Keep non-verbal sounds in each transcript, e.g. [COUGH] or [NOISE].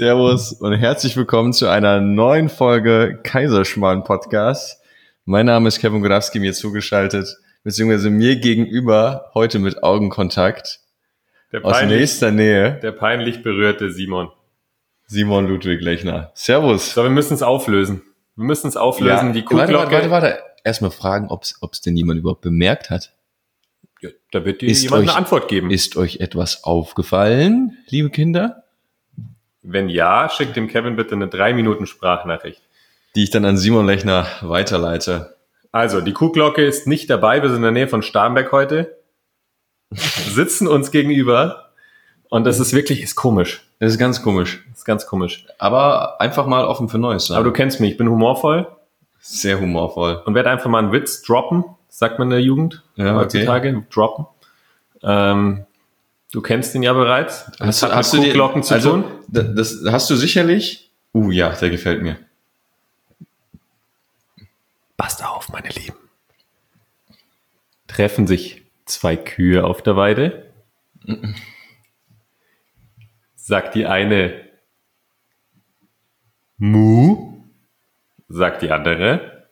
Servus und herzlich willkommen zu einer neuen Folge Kaiserschmarrn Podcast. Mein Name ist Kevin Godowski, mir zugeschaltet, beziehungsweise mir gegenüber, heute mit Augenkontakt, Der aus peinlich, nächster Nähe, der peinlich berührte Simon. Simon Ludwig Lechner. Servus. So, wir müssen es auflösen. Wir müssen es auflösen. Die warte, warte, Kuhglocke. warte, warte. Erstmal fragen, ob es denn jemand überhaupt bemerkt hat. Ja, da wird dir Ist jemand euch- eine Antwort geben. Ist euch etwas aufgefallen, liebe Kinder? Wenn ja, schickt dem Kevin bitte eine drei Minuten Sprachnachricht. Die ich dann an Simon Lechner weiterleite. Also, die Kuhglocke ist nicht dabei. Wir sind in der Nähe von Starnberg heute. [LAUGHS] Sitzen uns gegenüber. Und das ist wirklich, ist komisch. Das ist ganz komisch. ist ganz komisch. Aber einfach mal offen für Neues sein. Aber du kennst mich, ich bin humorvoll Sehr humorvoll. und werde einfach mal einen Witz droppen, sagt man in der Jugend Ja, heutzutage, droppen. Ähm, du kennst ihn ja bereits. Das hat mit dir- Kuhglocken zu also, tun. da- Das hast du sicherlich. Uh, ja, der gefällt mir. Passt auf, meine Lieben. Treffen sich zwei Kühe auf der Weide. Sagt die eine Mu, sagt die andere.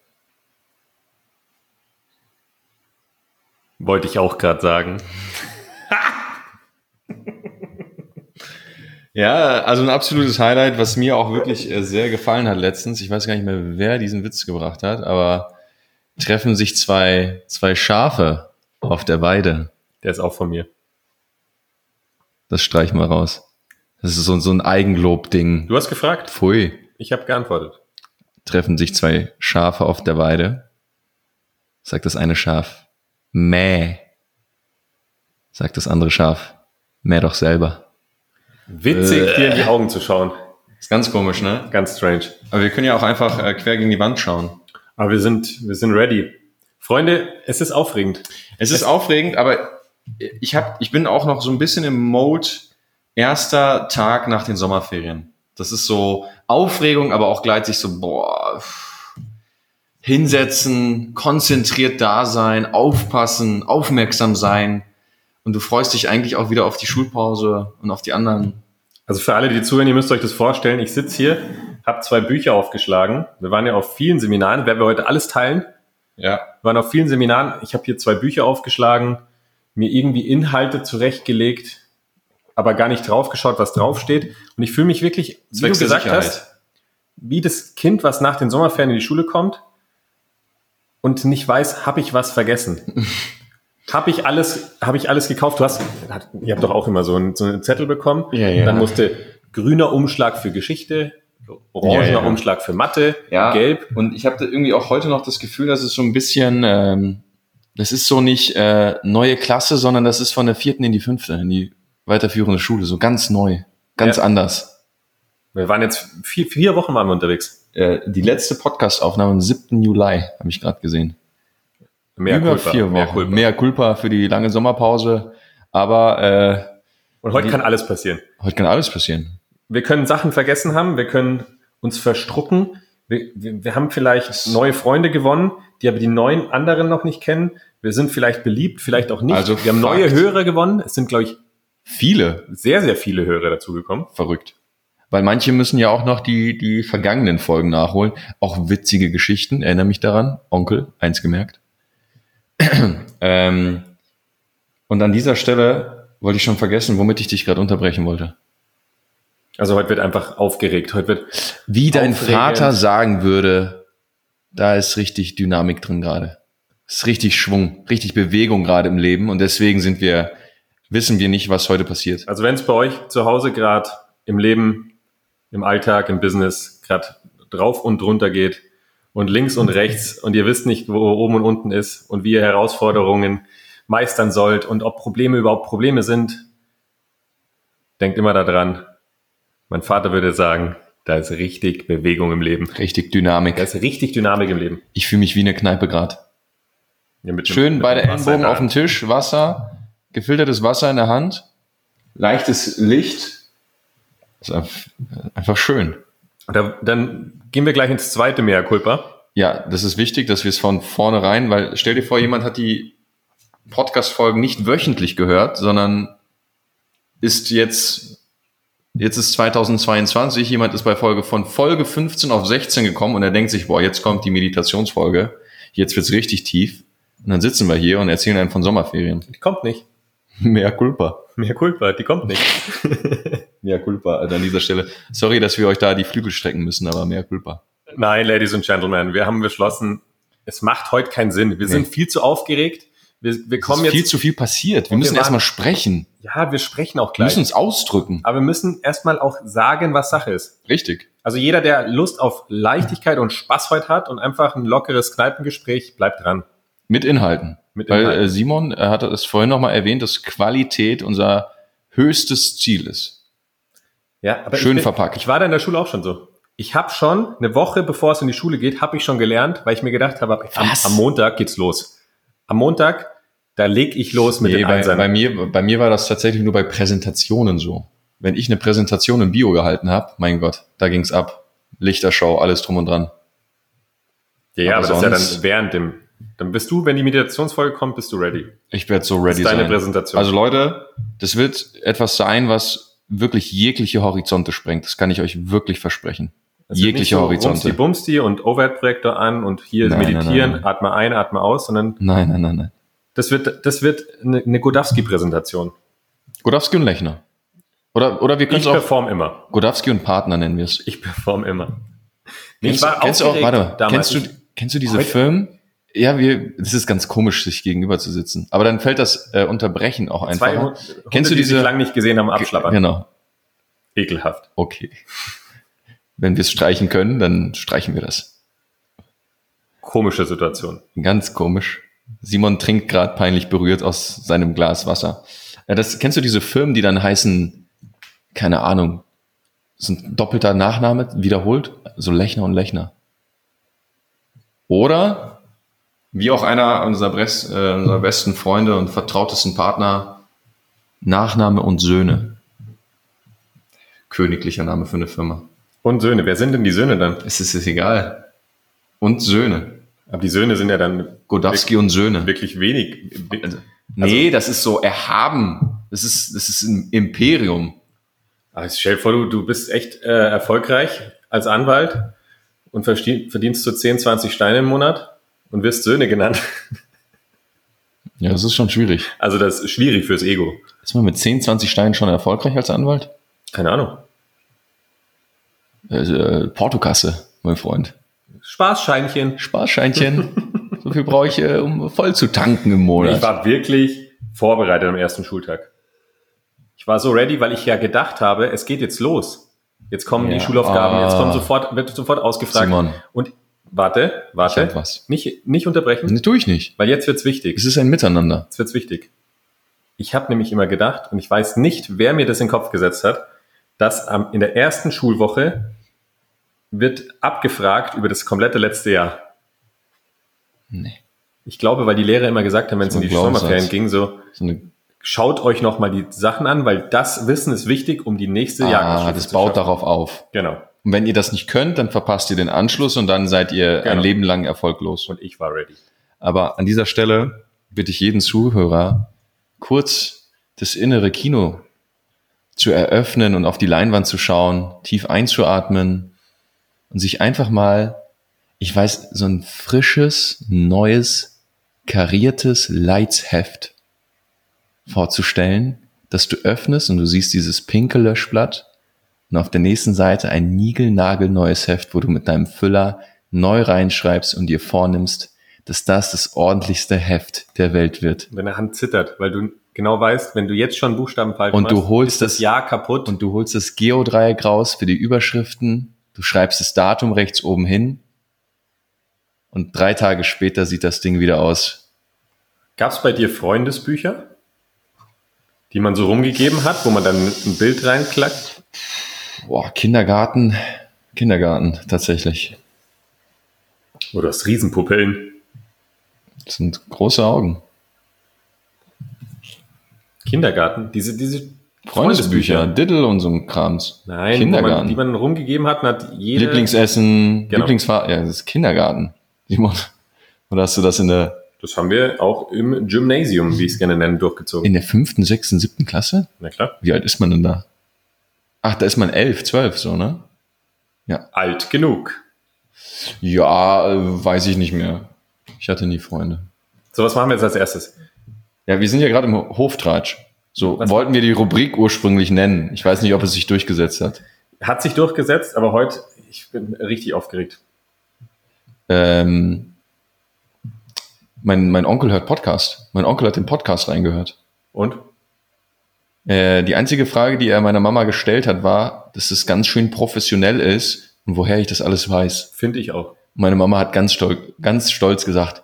Wollte ich auch gerade sagen. Ja, also ein absolutes Highlight, was mir auch wirklich äh, sehr gefallen hat letztens. Ich weiß gar nicht mehr, wer diesen Witz gebracht hat, aber treffen sich zwei, zwei Schafe auf der Weide. Der ist auch von mir. Das streich mal raus. Das ist so, so ein Eigenlob-Ding. Du hast gefragt. Pfui. Ich habe geantwortet. Treffen sich zwei Schafe auf der Weide. Sagt das eine Schaf, mäh. Sagt das andere Schaf, mäh doch selber. Witzig, dir in die Augen zu schauen. Ist ganz komisch, ne? Ganz strange. Aber wir können ja auch einfach äh, quer gegen die Wand schauen. Aber wir sind, wir sind ready. Freunde, es ist aufregend. Es ist aufregend, aber ich, hab, ich bin auch noch so ein bisschen im Mode erster Tag nach den Sommerferien. Das ist so Aufregung, aber auch gleichzeitig so, boah, hinsetzen, konzentriert da sein, aufpassen, aufmerksam sein. Und du freust dich eigentlich auch wieder auf die Schulpause und auf die anderen. Also für alle, die zuhören, ihr müsst euch das vorstellen. Ich sitze hier, habe zwei Bücher aufgeschlagen. Wir waren ja auf vielen Seminaren, werden wir heute alles teilen. Ja. Wir waren auf vielen Seminaren. Ich habe hier zwei Bücher aufgeschlagen, mir irgendwie Inhalte zurechtgelegt, aber gar nicht draufgeschaut, was draufsteht. Und ich fühle mich wirklich, wie du Zwecks der gesagt Sicherheit. hast, wie das Kind, was nach den Sommerferien in die Schule kommt und nicht weiß, habe ich was vergessen? [LAUGHS] habe ich alles, habe ich alles gekauft? Du hast, ihr habt doch auch immer so einen, so einen Zettel bekommen. Ja, ja. Dann musste grüner Umschlag für Geschichte, orangener Ja. Umschlag für Mathe, Ja, gelb. Und ich habe da irgendwie auch heute noch das Gefühl, dass es so ein bisschen, ähm, das ist so nicht äh, neue Klasse, sondern das ist von der vierten in die fünfte, in die weiterführende Schule, so ganz neu, ganz anders. Wir waren jetzt vier, vier Wochen waren wir unterwegs. Äh, die letzte Podcast-Aufnahme am 7. Juli, habe ich gerade gesehen. Mehr Über Culpa, vier Wochen. mehr Culpa. Mehr Culpa für die lange Sommerpause. Aber äh, Und heute Wie- kann alles passieren. heute kann alles passieren. Wir können Sachen vergessen haben, wir können uns verstrucken. Wir, wir, wir haben vielleicht neue Freunde gewonnen, die aber die neuen anderen noch nicht kennen. Wir sind vielleicht beliebt, vielleicht auch nicht. Also wir haben neue. Hörer gewonnen. Es sind, glaube ich, Viele sehr, sehr viele Hörer dazugekommen. verrückt. Weil manche müssen ja auch noch die, die vergangenen Folgen nachholen. Auch witzige Geschichten, erinnere mich daran. Onkel, eins gemerkt. [CLEARS THROAT] ähm, und an dieser Stelle wollte ich schon vergessen, womit ich dich gerade unterbrechen wollte. Also heute wird einfach aufgeregt. Heute wird Wie dein Aufregend. Vater sagen würde, da ist richtig Dynamik drin gerade. Ist richtig Schwung, richtig Bewegung gerade im Leben. Und deswegen sind wir, wissen wir nicht, was heute passiert. Also wenn es bei euch zu Hause gerade im Leben, im Alltag, im Business gerade drauf und drunter geht und links und rechts und ihr wisst nicht, wo oben und unten ist und wie ihr Herausforderungen meistern sollt und ob Probleme überhaupt Probleme sind, denkt immer daran. Mein Vater würde sagen, da ist richtig Bewegung im Leben. Richtig Dynamik. Da ist richtig Dynamik im Leben. Ich fühle mich wie eine Kneipe gerade. Ja, Schön mit beide Ellenbogen auf dem. Tisch, Wasser, gefiltertes Wasser in der Hand, leichtes Licht. Ist einf- einfach schön. Da, dann gehen wir gleich ins zweite Mea Culpa. Ja, das ist wichtig, dass wir es von vornherein, weil stell dir vor, jemand hat die Podcast-Folgen nicht wöchentlich gehört, sondern ist jetzt Jetzt ist 2022, jemand ist bei Folge von Folge 15 auf 16 gekommen und er denkt sich, boah, jetzt kommt die Meditationsfolge, jetzt wird's richtig tief. Und dann sitzen wir hier und erzählen einen von Sommerferien. Kommt nicht. [LAUGHS] Mehr Culpa. Mehr Culpa, die kommt nicht. [LAUGHS] Mehr Culpa, also an dieser Stelle. Sorry, dass wir euch da die Flügel strecken müssen, aber mehr Culpa. Nein, Ladies and Gentlemen, wir haben beschlossen, es macht heute keinen Sinn. Wir sind viel zu aufgeregt. Wir, wir Es kommen ist viel jetzt. zu viel passiert. Wir müssen wir erstmal sprechen. Ja, wir sprechen auch Wir gleich. müssen uns ausdrücken. Aber wir müssen erstmal auch sagen, was Sache ist. Richtig. Also jeder, der Lust auf Leichtigkeit und Spaß heute hat und einfach ein lockeres Kneipengespräch, bleibt dran. Mit Inhalten. Mit Weil Inhalten. äh, Simon er hat es vorhin nochmal erwähnt, dass Qualität unser höchstes Ziel ist. Ja, aber Schön ich bin, verpackt. Ich war da in der Schule auch schon so. Ich habe schon eine Woche, bevor es in die Schule geht, habe ich schon gelernt, weil ich mir gedacht habe, am, am Montag geht's los. Am Montag, da leg ich los mit Nee, den bei, Einsern. bei, mir, bei mir war das tatsächlich nur bei Präsentationen so. Wenn ich eine Präsentation im Bio gehalten habe, mein Gott, da ging's ab. Lichtershow, alles drum und dran. ja, aber aber das ist ja dann während dem. Dann bist du, wenn die Meditationsfolge kommt, bist du ready. Ich werde so Das ready ist deine sein. Präsentation. Also Leute, das wird etwas sein, was wirklich jegliche Horizonte sprengt. Das kann ich euch wirklich versprechen. Wird jegliche nicht so Horizonte. Bumsti, Bumsti und Overhead-Projektor an und hier Nein, meditieren, nein, nein. atme ein, atme aus, sondern Nein, nein, nein, nein. das wird, das wird eine, eine Godowski-Präsentation. Godowski und Lechner. Oder, oder wir können Ich es auch perform immer. Godowski und Partner nennen wir es. Ich perform immer. Nee, Kennst, du- kennst du auch, warte, damals. kennst du, kennst du diese Heute- Filme? Ja, wir, das ist ganz komisch, sich gegenüber zu sitzen. Aber dann fällt das äh, Unterbrechen auch Zwei einfacher. Hunde, Kennst du die diese- sich lang nicht gesehen haben, abschlappern. Genau. Ekelhaft. Okay. Wenn wir es streichen können, dann streichen wir das. Komische Situation. Ganz komisch. Simon trinkt gerade peinlich berührt aus seinem Glas Wasser. Ja, das, kennst du diese Firmen, die dann heißen, keine Ahnung, sind doppelter Nachname wiederholt? So Lechner und Lechner. Oder, wie auch einer unserer, Brest, äh, unserer besten Freunde und vertrautesten Partner, Nachname und Söhne. Königlicher Name für eine Firma. Und Söhne. Wer sind denn die Söhne dann? Es ist es egal. Und Söhne. Aber die Söhne sind ja dann Godowski und Söhne. wirklich wenig. Nee, das ist so erhaben. Das ist, das ist ein Imperium. Also stell dir vor, du, du bist echt äh, erfolgreich als Anwalt und verdienst so 10, 20 Steine im Monat und wirst Söhne genannt. [LAUGHS] Ja, das ist schon schwierig. Also das ist schwierig fürs Ego. Ist man mit 10, 20 Steinen schon erfolgreich als Anwalt? Keine Ahnung. Äh, äh, Portokasse, mein Freund. Spaßscheinchen. Sparscheinchen. [LAUGHS] so viel brauche ich, äh, um voll zu tanken im Ich Monat. war wirklich vorbereitet am ersten Schultag. Ich war so ready, weil ich ja gedacht habe, es geht jetzt los. Jetzt kommen Ja, die Schulaufgaben, jetzt ah. kommt sofort, wird sofort ausgefragt. Simon. Und warte, warte, was. nicht, nicht unterbrechen, Nee, tue ich nicht. weil jetzt wird's wichtig. Es ist ein Miteinander. Jetzt wird's wichtig. Ich habe nämlich immer gedacht, und ich weiß nicht, wer mir das in den Kopf gesetzt hat, dass am, in der ersten Schulwoche wird abgefragt über das komplette letzte Jahr. Nee. Ich glaube, weil die Lehrer immer gesagt haben, wenn es ein die. Sommerferien ging, so, schaut euch noch mal die Sachen an, weil das Wissen ist wichtig, um die nächste ah, Jahrgangsstufe das zu baut schaffen. darauf auf. Genau. Und wenn ihr das nicht könnt, dann verpasst ihr den Anschluss und dann seid ihr ein Genau. Leben lang erfolglos. Und ich war ready. Aber an dieser Stelle bitte ich jeden Zuhörer, kurz das innere Kino zu eröffnen und auf die Leinwand zu schauen, tief einzuatmen und sich einfach mal, ich weiß, so ein frisches, neues, kariertes Leitsheft vorzustellen, das du öffnest und du siehst dieses pinke Löschblatt und auf der nächsten Seite ein niegelnagelneues Heft, wo du mit deinem Füller neu reinschreibst und dir vornimmst, dass das das ordentlichste Heft der Welt wird. Deine Hand zittert, weil du genau weißt, wenn du jetzt schon Buchstaben falsch Und machst, du holst ist das das- Jahr kaputt. Und du holst das Geodreieck raus für die Überschriften, du schreibst das Datum rechts oben hin und drei Tage später sieht das Ding wieder aus. Gab es bei dir Freundesbücher, die man so rumgegeben hat, wo man dann ein Bild reinklackt? Boah, Kindergarten, Kindergarten tatsächlich. Oder hast Riesenpupillen? Das sind große Augen. Kindergarten? Diese, diese Freundesbücher, Diddle und so ein Krams. Nein, Kindergarten. man, die man rumgegeben hat, hat jede... Lieblingsessen, Genau. Lieblingsfahr, ja, das ist Kindergarten. Simon, [LAUGHS] oder hast du das in der, Das haben wir auch im Gymnasium, wie ich es gerne nenne, durchgezogen. in der fünften, sechsten, siebten Klasse? Na klar. Wie alt ist man denn da? Ach, da ist man elf, zwölf, so, ne? Alt genug. Ja, äh, weiß ich nicht mehr. Ich hatte nie Freunde. So, was machen wir jetzt als erstes? Ja, wir sind ja gerade im Hoftratsch. So Was- wollten wir die Rubrik ursprünglich nennen. Ich weiß nicht, ob es sich durchgesetzt hat. Hat sich durchgesetzt, aber heute, ich bin richtig aufgeregt. Ähm, mein, mein Onkel hört Podcast. Mein Onkel hat den Podcast reingehört. Und? Äh, die einzige Frage, die er meiner Mama gestellt hat, war, dass es ganz schön professionell ist und woher ich das alles weiß. Finde ich auch. Meine Mama hat ganz stolz, ganz stolz gesagt,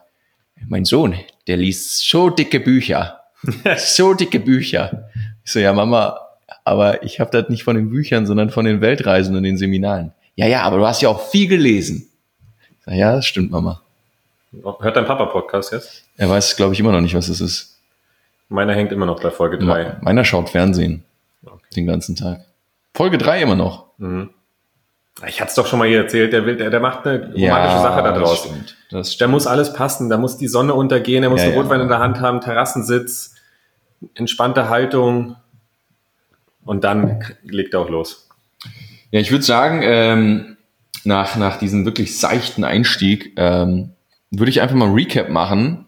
mein Sohn, der liest so dicke Bücher. [LAUGHS] so dicke Bücher. Ich so, ja, Mama, aber ich habe das nicht von den Büchern, sondern von den Weltreisen und den Seminaren. Ja, ja, aber du hast ja auch viel gelesen. Ja, das stimmt, Mama. Hört dein Papa Podcast jetzt? Er weiß, glaube ich, immer noch nicht, was es ist. Meiner hängt immer noch bei Folge 3. Meiner schaut Fernsehen Okay. den ganzen Tag. Folge drei immer noch. Mhm. Ich hatte es doch schon mal hier erzählt, der, will, der, der macht eine romantische Sache da das stimmt. Das Da muss alles passen, da muss die Sonne untergehen, er muss Ja, einen ja. Rotwein in der Hand haben, Terrassensitz, entspannte Haltung und dann legt er auch los. Ja, ich würde sagen, ähm, nach, nach diesem wirklich seichten Einstieg, ähm, würde ich einfach mal ein Recap machen,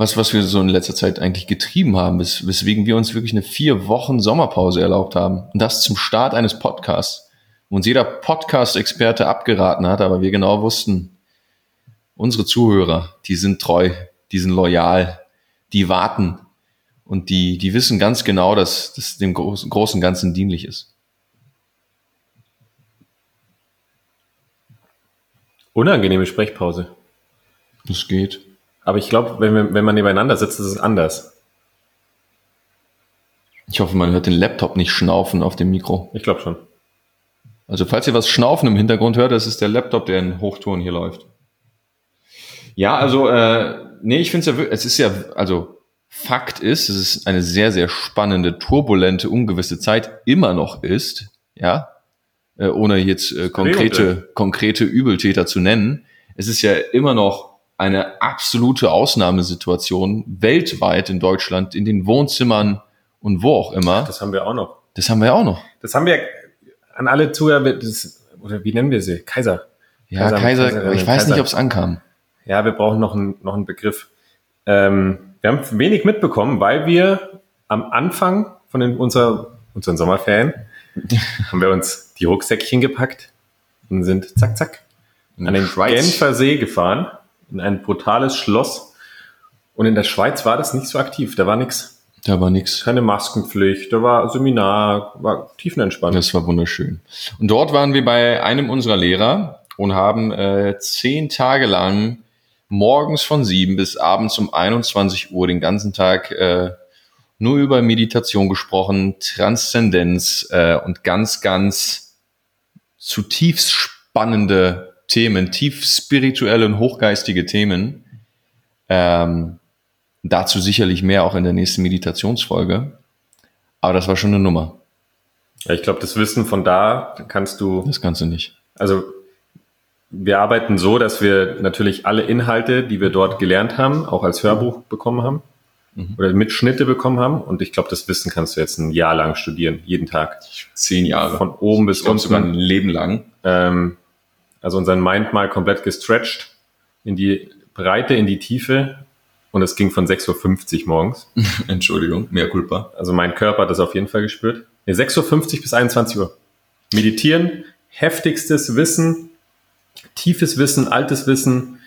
was, was wir so in letzter Zeit eigentlich getrieben haben, wes weswegen wir uns wirklich eine vier Wochen Sommerpause erlaubt haben. Und das zum Start eines Podcasts, wo uns jeder Podcast-Experte abgeraten hat, aber wir genau wussten, unsere Zuhörer, die sind treu, die sind loyal, die warten und die, die wissen ganz genau, dass das dem großen, großen Ganzen dienlich ist. Unangenehme Sprechpause. Das geht. Aber ich glaube, wenn, wenn man nebeneinander sitzt, ist es anders. Ich hoffe, man hört den Laptop nicht schnaufen auf dem Mikro. Ich glaube schon. Also falls ihr was schnaufen im Hintergrund hört, das ist der Laptop, der in Hochton hier läuft. Ja, also, äh, nee, ich finde es ja, es ist ja, also Fakt ist, dass es eine sehr, sehr spannende, turbulente, ungewisse Zeit immer noch ist, ja, äh, ohne jetzt äh, konkrete, konkrete Übeltäter zu nennen. Es ist ja immer noch eine absolute Ausnahmesituation weltweit in Deutschland, in den Wohnzimmern und wo auch immer. Das haben wir auch noch. Das haben wir auch noch. Das haben wir an alle Zuhörer, das, oder wie nennen wir sie? Kaiser. Ja, Kaiser- Kaiser, Kaiser- ich weiß Kaiser. nicht, ob es ankam. Ja, wir brauchen noch einen, noch einen Begriff. Ähm, wir haben wenig mitbekommen, weil wir am Anfang von den, unserer, unseren Sommerferien [LAUGHS] haben wir uns die Rucksäckchen gepackt und sind zack, zack an den Genfer See gefahren, in ein brutales Schloss. Und in der Schweiz war das nicht so aktiv. Da war nichts. Da war nix. Keine Maskenpflicht, da war Seminar, war tiefenentspannt. Das war wunderschön. Und dort waren wir bei einem unserer Lehrer und haben äh, zehn Tage lang morgens von sieben bis abends um 21 Uhr den ganzen Tag äh, nur über Meditation gesprochen, Transzendenz äh, und ganz, ganz zutiefst spannende Themen, tief spirituelle und hochgeistige Themen. Ähm, dazu sicherlich mehr auch in der nächsten Meditationsfolge. Aber das war schon eine Nummer. Ja, ich glaube, das Wissen von da kannst du Das kannst du nicht. Also wir arbeiten so, dass wir natürlich alle Inhalte, die wir dort gelernt haben, auch als Hörbuch bekommen haben Mhm. oder Mitschnitte bekommen haben. Und ich glaube, das Wissen kannst du jetzt ein Jahr lang studieren, jeden Tag. Zehn Jahre. Von oben bis ich glaube sogar ein unten. Leben lang. Ähm, also unseren Mind mal komplett gestretched in die Breite, in die Tiefe. Und es ging von 6.50 Uhr morgens. [LAUGHS] Entschuldigung, mehr Culpa. Also mein Körper hat das auf jeden Fall gespürt. Nee, 6.50 Uhr bis 21 Uhr. Meditieren, heftigstes Wissen, tiefes Wissen, altes Wissen,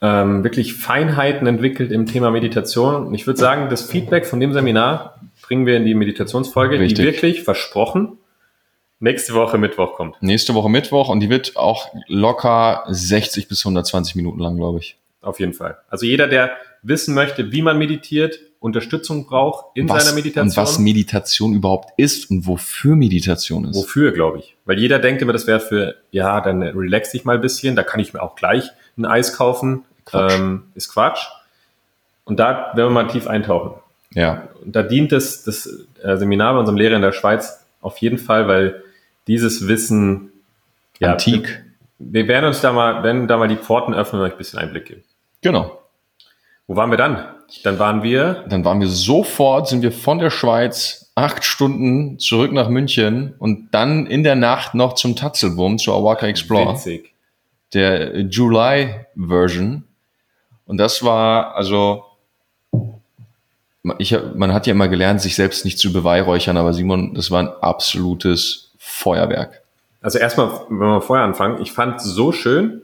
ähm, wirklich Feinheiten entwickelt im Thema Meditation. Und ich würde sagen, das Feedback von dem Seminar bringen wir in die Meditationsfolge, Richtig. die wirklich versprochen nächste Woche Mittwoch kommt. Nächste Woche Mittwoch und die wird auch locker 60 bis 120 Minuten lang, glaube ich. Auf jeden Fall. Also jeder, der wissen möchte, wie man meditiert, Unterstützung braucht in was, seiner Meditation. Und was Meditation überhaupt ist und wofür Meditation ist. Wofür, glaube ich? Weil jeder denkt immer, das wäre für, ja, dann relax dich mal ein bisschen, da kann ich mir auch gleich ein Eis kaufen. Quatsch. Ähm, ist Quatsch. Und da werden wir mal tief eintauchen. Ja, Und da dient das, das äh, Seminar bei unserem Lehrer in der Schweiz auf jeden Fall, weil dieses Wissen, ja, antik. wir werden uns da mal, werden da mal die Pforten öffnen und euch ein bisschen Einblick geben. Genau. Wo waren wir dann? Dann waren wir, Dann waren wir sofort, sind wir von der Schweiz acht Stunden zurück nach München und dann in der Nacht noch zum Tatzelwurm, zur Awaka Explorer. Witzig. der July-Version. Und das war, also, ich, man hat ja immer gelernt, sich selbst nicht zu beweihräuchern, aber Simon, das war ein absolutes Feuerwerk. Also erstmal, wenn wir vorher anfangen, ich fand so schön,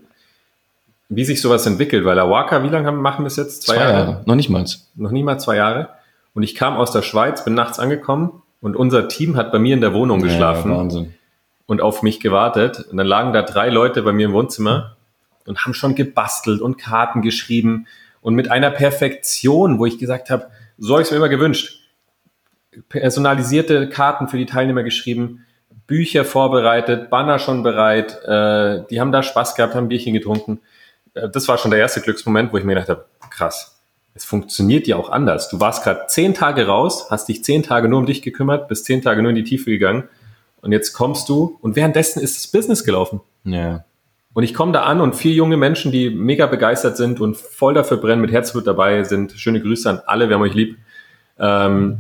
wie sich sowas entwickelt, weil Awaka, wie lange haben, machen wir es jetzt? Zwei Jahre. Noch nicht mal. Noch nie mal zwei Jahre. Und ich kam aus der Schweiz, bin nachts angekommen und unser Team hat bei mir in der Wohnung geschlafen. Ja, Wahnsinn. und auf mich gewartet. Und dann lagen da drei Leute bei mir im Wohnzimmer und haben schon gebastelt und Karten geschrieben und mit einer Perfektion, wo ich gesagt habe, so habe ich es mir immer gewünscht. Personalisierte Karten für die Teilnehmer geschrieben, Bücher vorbereitet, Banner schon bereit, äh, die haben da Spaß gehabt, haben ein Bierchen getrunken. Äh, das war schon der erste Glücksmoment, wo ich mir gedacht habe, krass, es funktioniert ja auch anders. Du warst gerade zehn Tage raus, hast dich zehn Tage nur um dich gekümmert, bist zehn Tage nur in die Tiefe gegangen und jetzt kommst du und währenddessen ist das Business gelaufen. Ja. Und ich komme da an und vier junge Menschen, die mega begeistert sind und voll dafür brennen, mit Herzblut dabei sind. Schöne Grüße an alle, wir haben euch lieb. Ähm,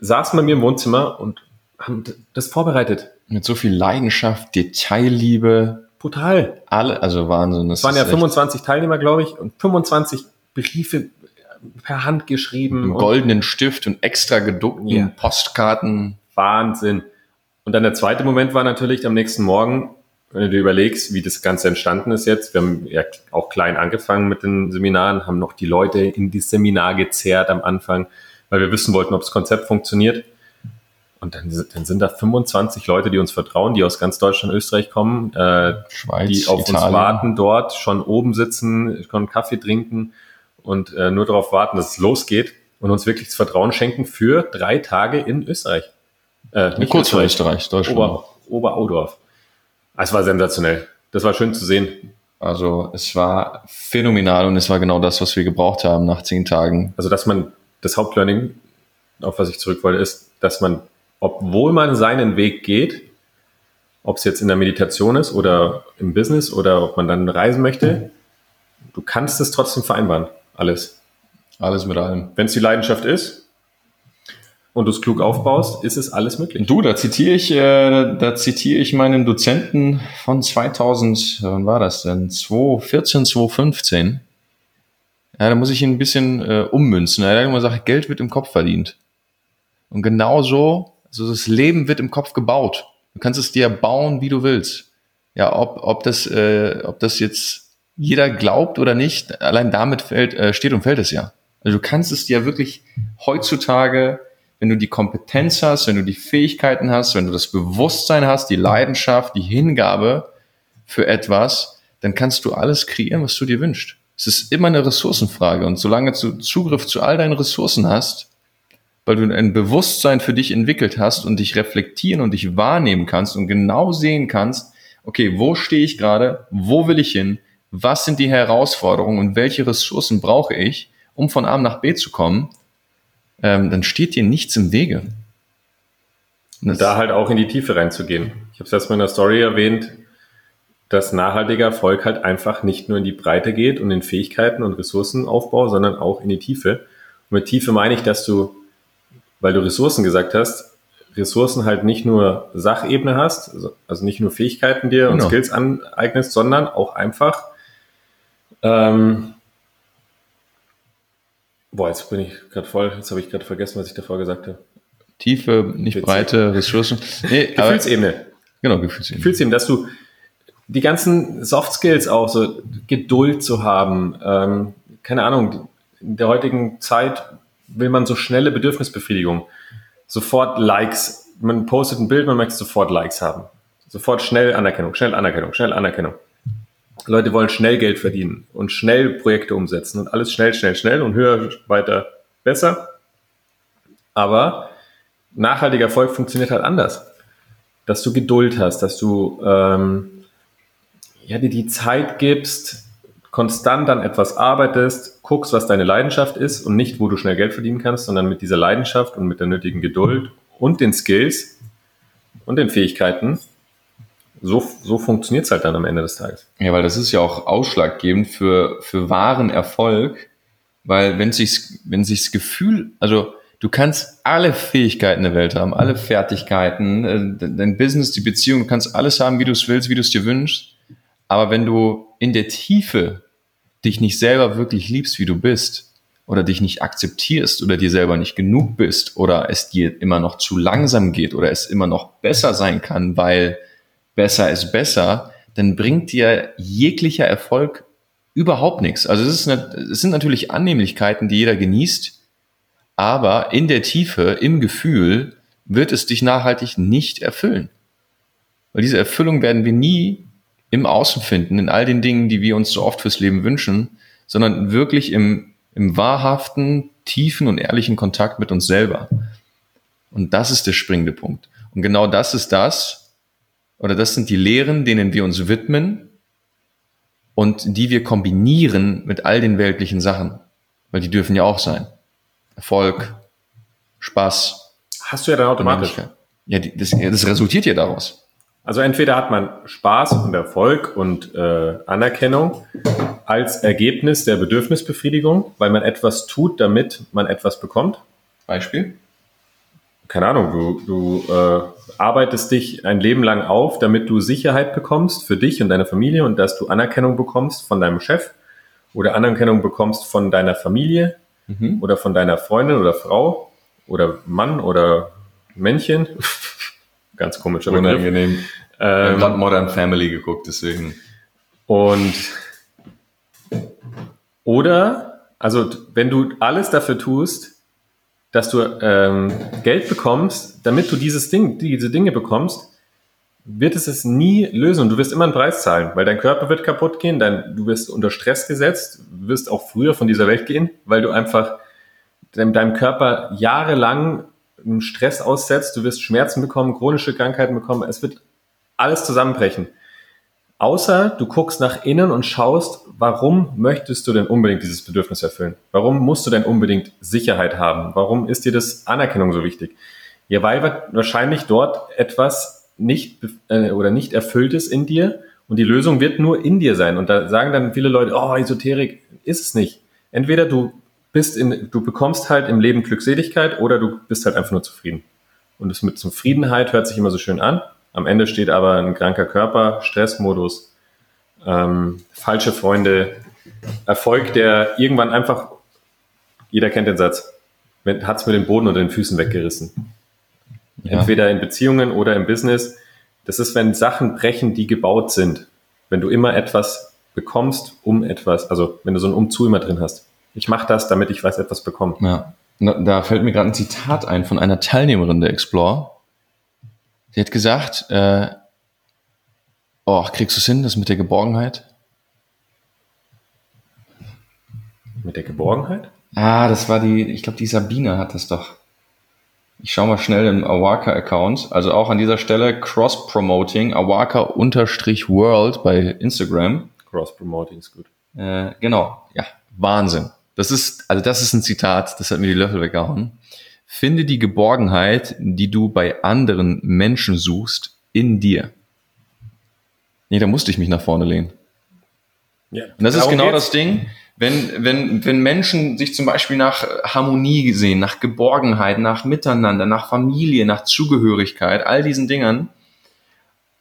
saßen bei mir im Wohnzimmer und haben das vorbereitet. Mit so viel Leidenschaft, Detailliebe, Brutal. alle, also Wahnsinn. Das Es waren ja ist echt 25 Teilnehmer, glaube ich, und 25 Briefe per Hand geschrieben. Im und goldenen Stift und extra gedruckten Ja. Postkarten. Wahnsinn. Und dann der zweite Moment war natürlich am nächsten Morgen, wenn du dir überlegst, wie das Ganze entstanden ist jetzt. Wir haben ja auch klein angefangen mit den Seminaren, haben noch die Leute in das Seminar gezerrt am Anfang, weil wir wissen wollten, ob das Konzept funktioniert. Und dann, dann sind da 25 Leute, die uns vertrauen, die aus ganz Deutschland, Österreich kommen, äh, Schweiz, die auf Italien. uns warten dort, schon oben sitzen, schon Kaffee trinken und äh, nur darauf warten, dass es losgeht und uns wirklich das Vertrauen schenken für drei Tage in Österreich. Äh, nicht Kurz vor Österreich, Deutschland. Ober, Oberaudorf. Ah, Es war sensationell. Das war schön zu sehen. Also es war phänomenal und es war genau das, was wir gebraucht haben nach zehn Tagen. Also, dass man das Hauptlearning, auf was ich zurück wollte, ist, dass man, obwohl man seinen Weg geht, ob es jetzt in der Meditation ist oder im Business oder ob man dann reisen möchte, du kannst es trotzdem vereinbaren. Alles. Alles mit allem. Wenn es die Leidenschaft ist und du es klug aufbaust, ist es alles möglich. Du, da zitiere ich, äh, da zitiere ich meinen Dozenten von 2000, wann war das denn? 2014, 2015. Ja, da muss ich ihn ein bisschen äh, ummünzen. Er hat immer gesagt, Geld wird im Kopf verdient. Und genau so, also das Leben wird im Kopf gebaut. Du kannst es dir bauen, wie du willst. Ja, ob, ob das, äh, ob das jetzt jeder glaubt oder nicht, allein damit fällt, äh, steht und fällt es ja. Also du kannst es dir wirklich heutzutage, wenn du die Kompetenz hast, wenn du die Fähigkeiten hast, wenn du das Bewusstsein hast, die Leidenschaft, die Hingabe für etwas, dann kannst du alles kreieren, was du dir wünschst. Es ist immer eine Ressourcenfrage. Und solange du Zugriff zu all deinen Ressourcen hast, weil du ein Bewusstsein für dich entwickelt hast und dich reflektieren und dich wahrnehmen kannst und genau sehen kannst, okay, wo stehe ich gerade, wo will ich hin, was sind die Herausforderungen und welche Ressourcen brauche ich, um von A nach B zu kommen, ähm, dann steht dir nichts im Wege. Und da halt auch in die Tiefe reinzugehen. Ich habe es erstmal in der Story erwähnt, dass nachhaltiger Erfolg halt einfach nicht nur in die Breite geht und in Fähigkeiten und Ressourcenaufbau, sondern auch in die Tiefe. Und mit Tiefe meine ich, dass du, weil du Ressourcen gesagt hast, Ressourcen halt nicht nur Sachebene hast, also- nicht nur Fähigkeiten dir und Genau. Skills aneignest, sondern auch einfach, ähm, boah, jetzt bin ich gerade voll, jetzt habe ich gerade vergessen, was ich davor gesagt habe. Tiefe, nicht Witzig. Breite, Ressourcen. Nee, [LAUGHS] aber, Gefühlsebene. genau, Gefühlsebene. fühlst eben, dass du die ganzen Soft Skills auch so Geduld zu haben, ähm, keine Ahnung, in der heutigen Zeit will man so schnelle Bedürfnisbefriedigung, sofort Likes, man postet ein Bild, man möchte sofort Likes haben, sofort schnell Anerkennung, schnell Anerkennung, schnell Anerkennung. Leute wollen schnell Geld verdienen und schnell Projekte umsetzen und alles schnell, schnell, schnell und höher, weiter, besser. Aber nachhaltiger Erfolg funktioniert halt anders dass du Geduld hast, dass du ähm, ja, dir die Zeit gibst, konstant an etwas arbeitest, guckst, was deine Leidenschaft ist und nicht, wo du schnell Geld verdienen kannst, sondern mit dieser Leidenschaft und mit der nötigen Geduld und den Skills und den Fähigkeiten. So, so funktioniert es halt dann am Ende des Tages. Ja, weil das ist ja auch ausschlaggebend für, für wahren Erfolg, weil wenn sich's, wenn sich's Gefühl, also du kannst alle Fähigkeiten der Welt haben, alle Fertigkeiten, äh, dein Business, die Beziehung, du kannst alles haben, wie du es willst, wie du es dir wünschst. Aber wenn du in der Tiefe dich nicht selber wirklich liebst, wie du bist, oder dich nicht akzeptierst oder dir selber nicht genug bist oder es dir immer noch zu langsam geht oder es immer noch besser sein kann, weil besser ist besser, dann bringt dir jeglicher Erfolg überhaupt nichts. Also es, ist eine, es sind natürlich Annehmlichkeiten, die jeder genießt, aber in der Tiefe, im Gefühl, wird es dich nachhaltig nicht erfüllen. Weil diese Erfüllung werden wir nie im Außen finden, in all den Dingen, die wir uns so oft fürs Leben wünschen, sondern wirklich im, im wahrhaften, tiefen und ehrlichen Kontakt mit uns selber. Und das ist der springende Punkt. Und genau das ist das, oder das sind die Lehren, denen wir uns widmen und die wir kombinieren mit all den weltlichen Sachen. Weil die dürfen ja auch sein. Erfolg, Spaß. Hast du ja dann automatisch. Ja, das, das resultiert ja daraus. Also entweder hat man Spaß und Erfolg und äh, Anerkennung als Ergebnis der Bedürfnisbefriedigung, weil man etwas tut, damit man etwas bekommt. Beispiel? Keine Ahnung, du, du äh, arbeitest dich ein Leben lang auf, damit du Sicherheit bekommst für dich und deine Familie und dass du Anerkennung bekommst von deinem Chef oder Anerkennung bekommst von deiner Familie mhm. oder von deiner Freundin oder Frau oder Mann oder Männchen. Ganz komischer Begriff. Unangenehm. Ähm, gerade Modern Family geguckt, deswegen. Und oder, also wenn du alles dafür tust, dass du ähm, Geld bekommst, damit du dieses Ding, diese Dinge bekommst, wird es es nie lösen und du wirst immer einen Preis zahlen, weil dein Körper wird kaputt gehen, dein, du wirst unter Stress gesetzt, wirst auch früher von dieser Welt gehen, weil du einfach deinem Körper jahrelang Stress aussetzt, du wirst Schmerzen bekommen, chronische Krankheiten bekommen, es wird alles zusammenbrechen. Außer du guckst nach innen und schaust, warum möchtest du denn unbedingt dieses Bedürfnis erfüllen? Warum musst du denn unbedingt Sicherheit haben? Warum ist dir das Anerkennung so wichtig? Ja, weil wahrscheinlich dort etwas nicht äh, oder nicht erfüllt ist in dir und die Lösung wird nur in dir sein. Und da sagen dann viele Leute, oh, Esoterik ist es nicht. Entweder du bist in, du bekommst halt im Leben Glückseligkeit oder du bist halt einfach nur zufrieden. Und das mit Zufriedenheit hört sich immer so schön an. Am Ende steht aber ein kranker Körper, Stressmodus, ähm, falsche Freunde, Erfolg, der irgendwann einfach, jeder kennt den Satz, hat es mir den Boden unter den Füßen weggerissen. Ja. Entweder in Beziehungen oder im Business. Das ist, wenn Sachen brechen, die gebaut sind. Wenn du immer etwas bekommst, um etwas, also wenn du so ein Umzu immer drin hast. Ich mache das, damit ich weiß, etwas bekomme. Ja. Da fällt mir gerade ein Zitat ein von einer Teilnehmerin der Explore. Sie hat gesagt, äh, oh, kriegst du es hin, das mit der Geborgenheit? Mit der Geborgenheit? Ah, das war die, ich glaube, die Sabine hat das doch. Ich schaue mal schnell im Awaka-Account. Also auch an dieser Stelle Cross-Promoting, Awaka-World bei Instagram. Cross-Promoting ist gut. Äh, genau, ja, Wahnsinn. Das ist, also das ist ein Zitat, das hat mir die Löffel weggehauen. Finde die Geborgenheit, die du bei anderen Menschen suchst, in dir. Nee, da musste ich mich nach vorne lehnen. Ja, Und das ist genau geht's. das Ding. Wenn, wenn, wenn Menschen sich zum Beispiel nach Harmonie sehen, nach Geborgenheit, nach Miteinander, nach Familie, nach Zugehörigkeit, all diesen Dingern,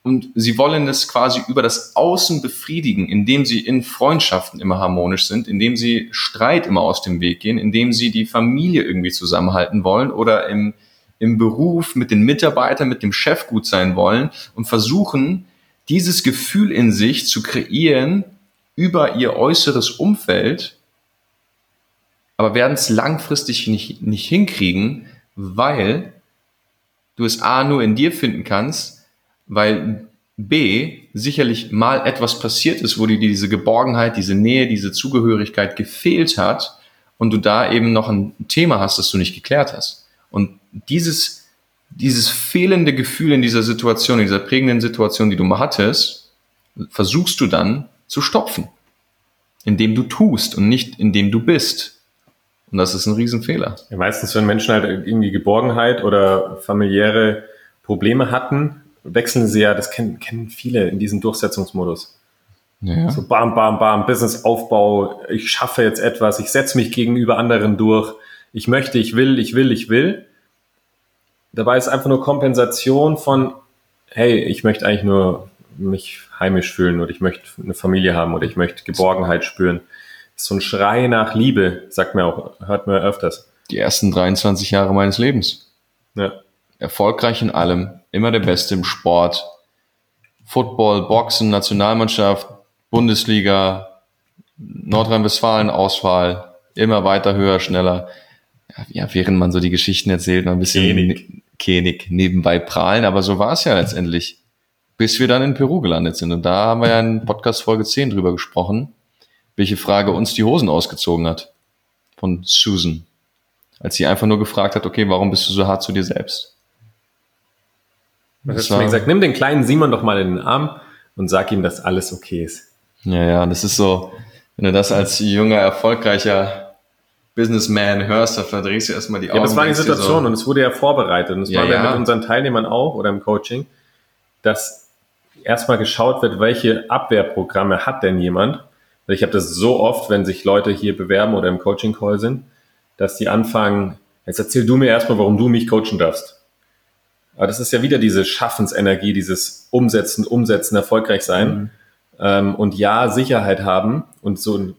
und sie wollen es quasi über das Außen befriedigen, indem sie in Freundschaften immer harmonisch sind, indem sie Streit immer aus dem Weg gehen, indem sie die Familie irgendwie zusammenhalten wollen oder im, im Beruf mit den Mitarbeitern, mit dem Chef gut sein wollen und versuchen, dieses Gefühl in sich zu kreieren über ihr äußeres Umfeld, aber werden es langfristig nicht, nicht hinkriegen, weil du es A nur in dir finden kannst, weil B sicherlich mal etwas passiert ist, wo dir diese Geborgenheit, diese Nähe, diese Zugehörigkeit gefehlt hat und du da eben noch ein Thema hast, das du nicht geklärt hast. Und dieses, dieses fehlende Gefühl in dieser Situation, in dieser prägenden Situation, die du mal hattest, versuchst du dann zu stopfen, indem du tust und nicht indem du bist. Und das ist ein Riesenfehler. Ja, meistens, wenn Menschen halt irgendwie Geborgenheit oder familiäre Probleme hatten, wechseln sie ja, das kennen, kennen viele in diesem Durchsetzungsmodus. Ja. So bam, bam, bam, Businessaufbau, ich schaffe jetzt etwas, ich setze mich gegenüber anderen durch, ich möchte, ich will, ich will, ich will. Dabei ist einfach nur Kompensation von, hey, ich möchte eigentlich nur mich heimisch fühlen oder ich möchte eine Familie haben oder ich möchte Geborgenheit spüren. So ein Schrei nach Liebe, sagt mir auch, hört man öfters. Die ersten 23 Jahre meines Lebens. Ja. Erfolgreich in allem, immer der Beste im Sport. Football, Boxen, Nationalmannschaft, Bundesliga, Nordrhein-Westfalen, Auswahl, immer weiter, höher, schneller. Ja, während man so die Geschichten erzählt, mal ein bisschen Kenig. Kenig nebenbei prahlen, aber so war es ja letztendlich. Bis wir dann in Peru gelandet sind. Und da haben wir ja in Podcast Folge 10 drüber gesprochen, welche Frage uns die Hosen ausgezogen hat. Von Susan. Als sie einfach nur gefragt hat, okay, warum bist du so hart zu dir selbst? Das hast du mir gesagt? Nimm den kleinen Simon doch mal in den Arm und sag ihm, dass alles okay ist. Ja, ja, das ist so, wenn du das als junger, erfolgreicher Businessman hörst, da verdrehst du erstmal die Augen. Ja, es war die Situation So, und es wurde ja vorbereitet. Und es Ja, war ja mit unseren Teilnehmern auch oder im Coaching, dass erstmal geschaut wird, welche Abwehrprogramme hat denn jemand. Weil ich habe das so oft, wenn sich Leute hier bewerben oder im Coaching-Call sind, dass die anfangen, jetzt erzähl du mir erstmal, warum du mich coachen darfst. Aber das ist ja wieder diese Schaffensenergie, dieses Umsetzen, Umsetzen, erfolgreich sein. Mhm. Ähm, und ja, Sicherheit haben und so ein-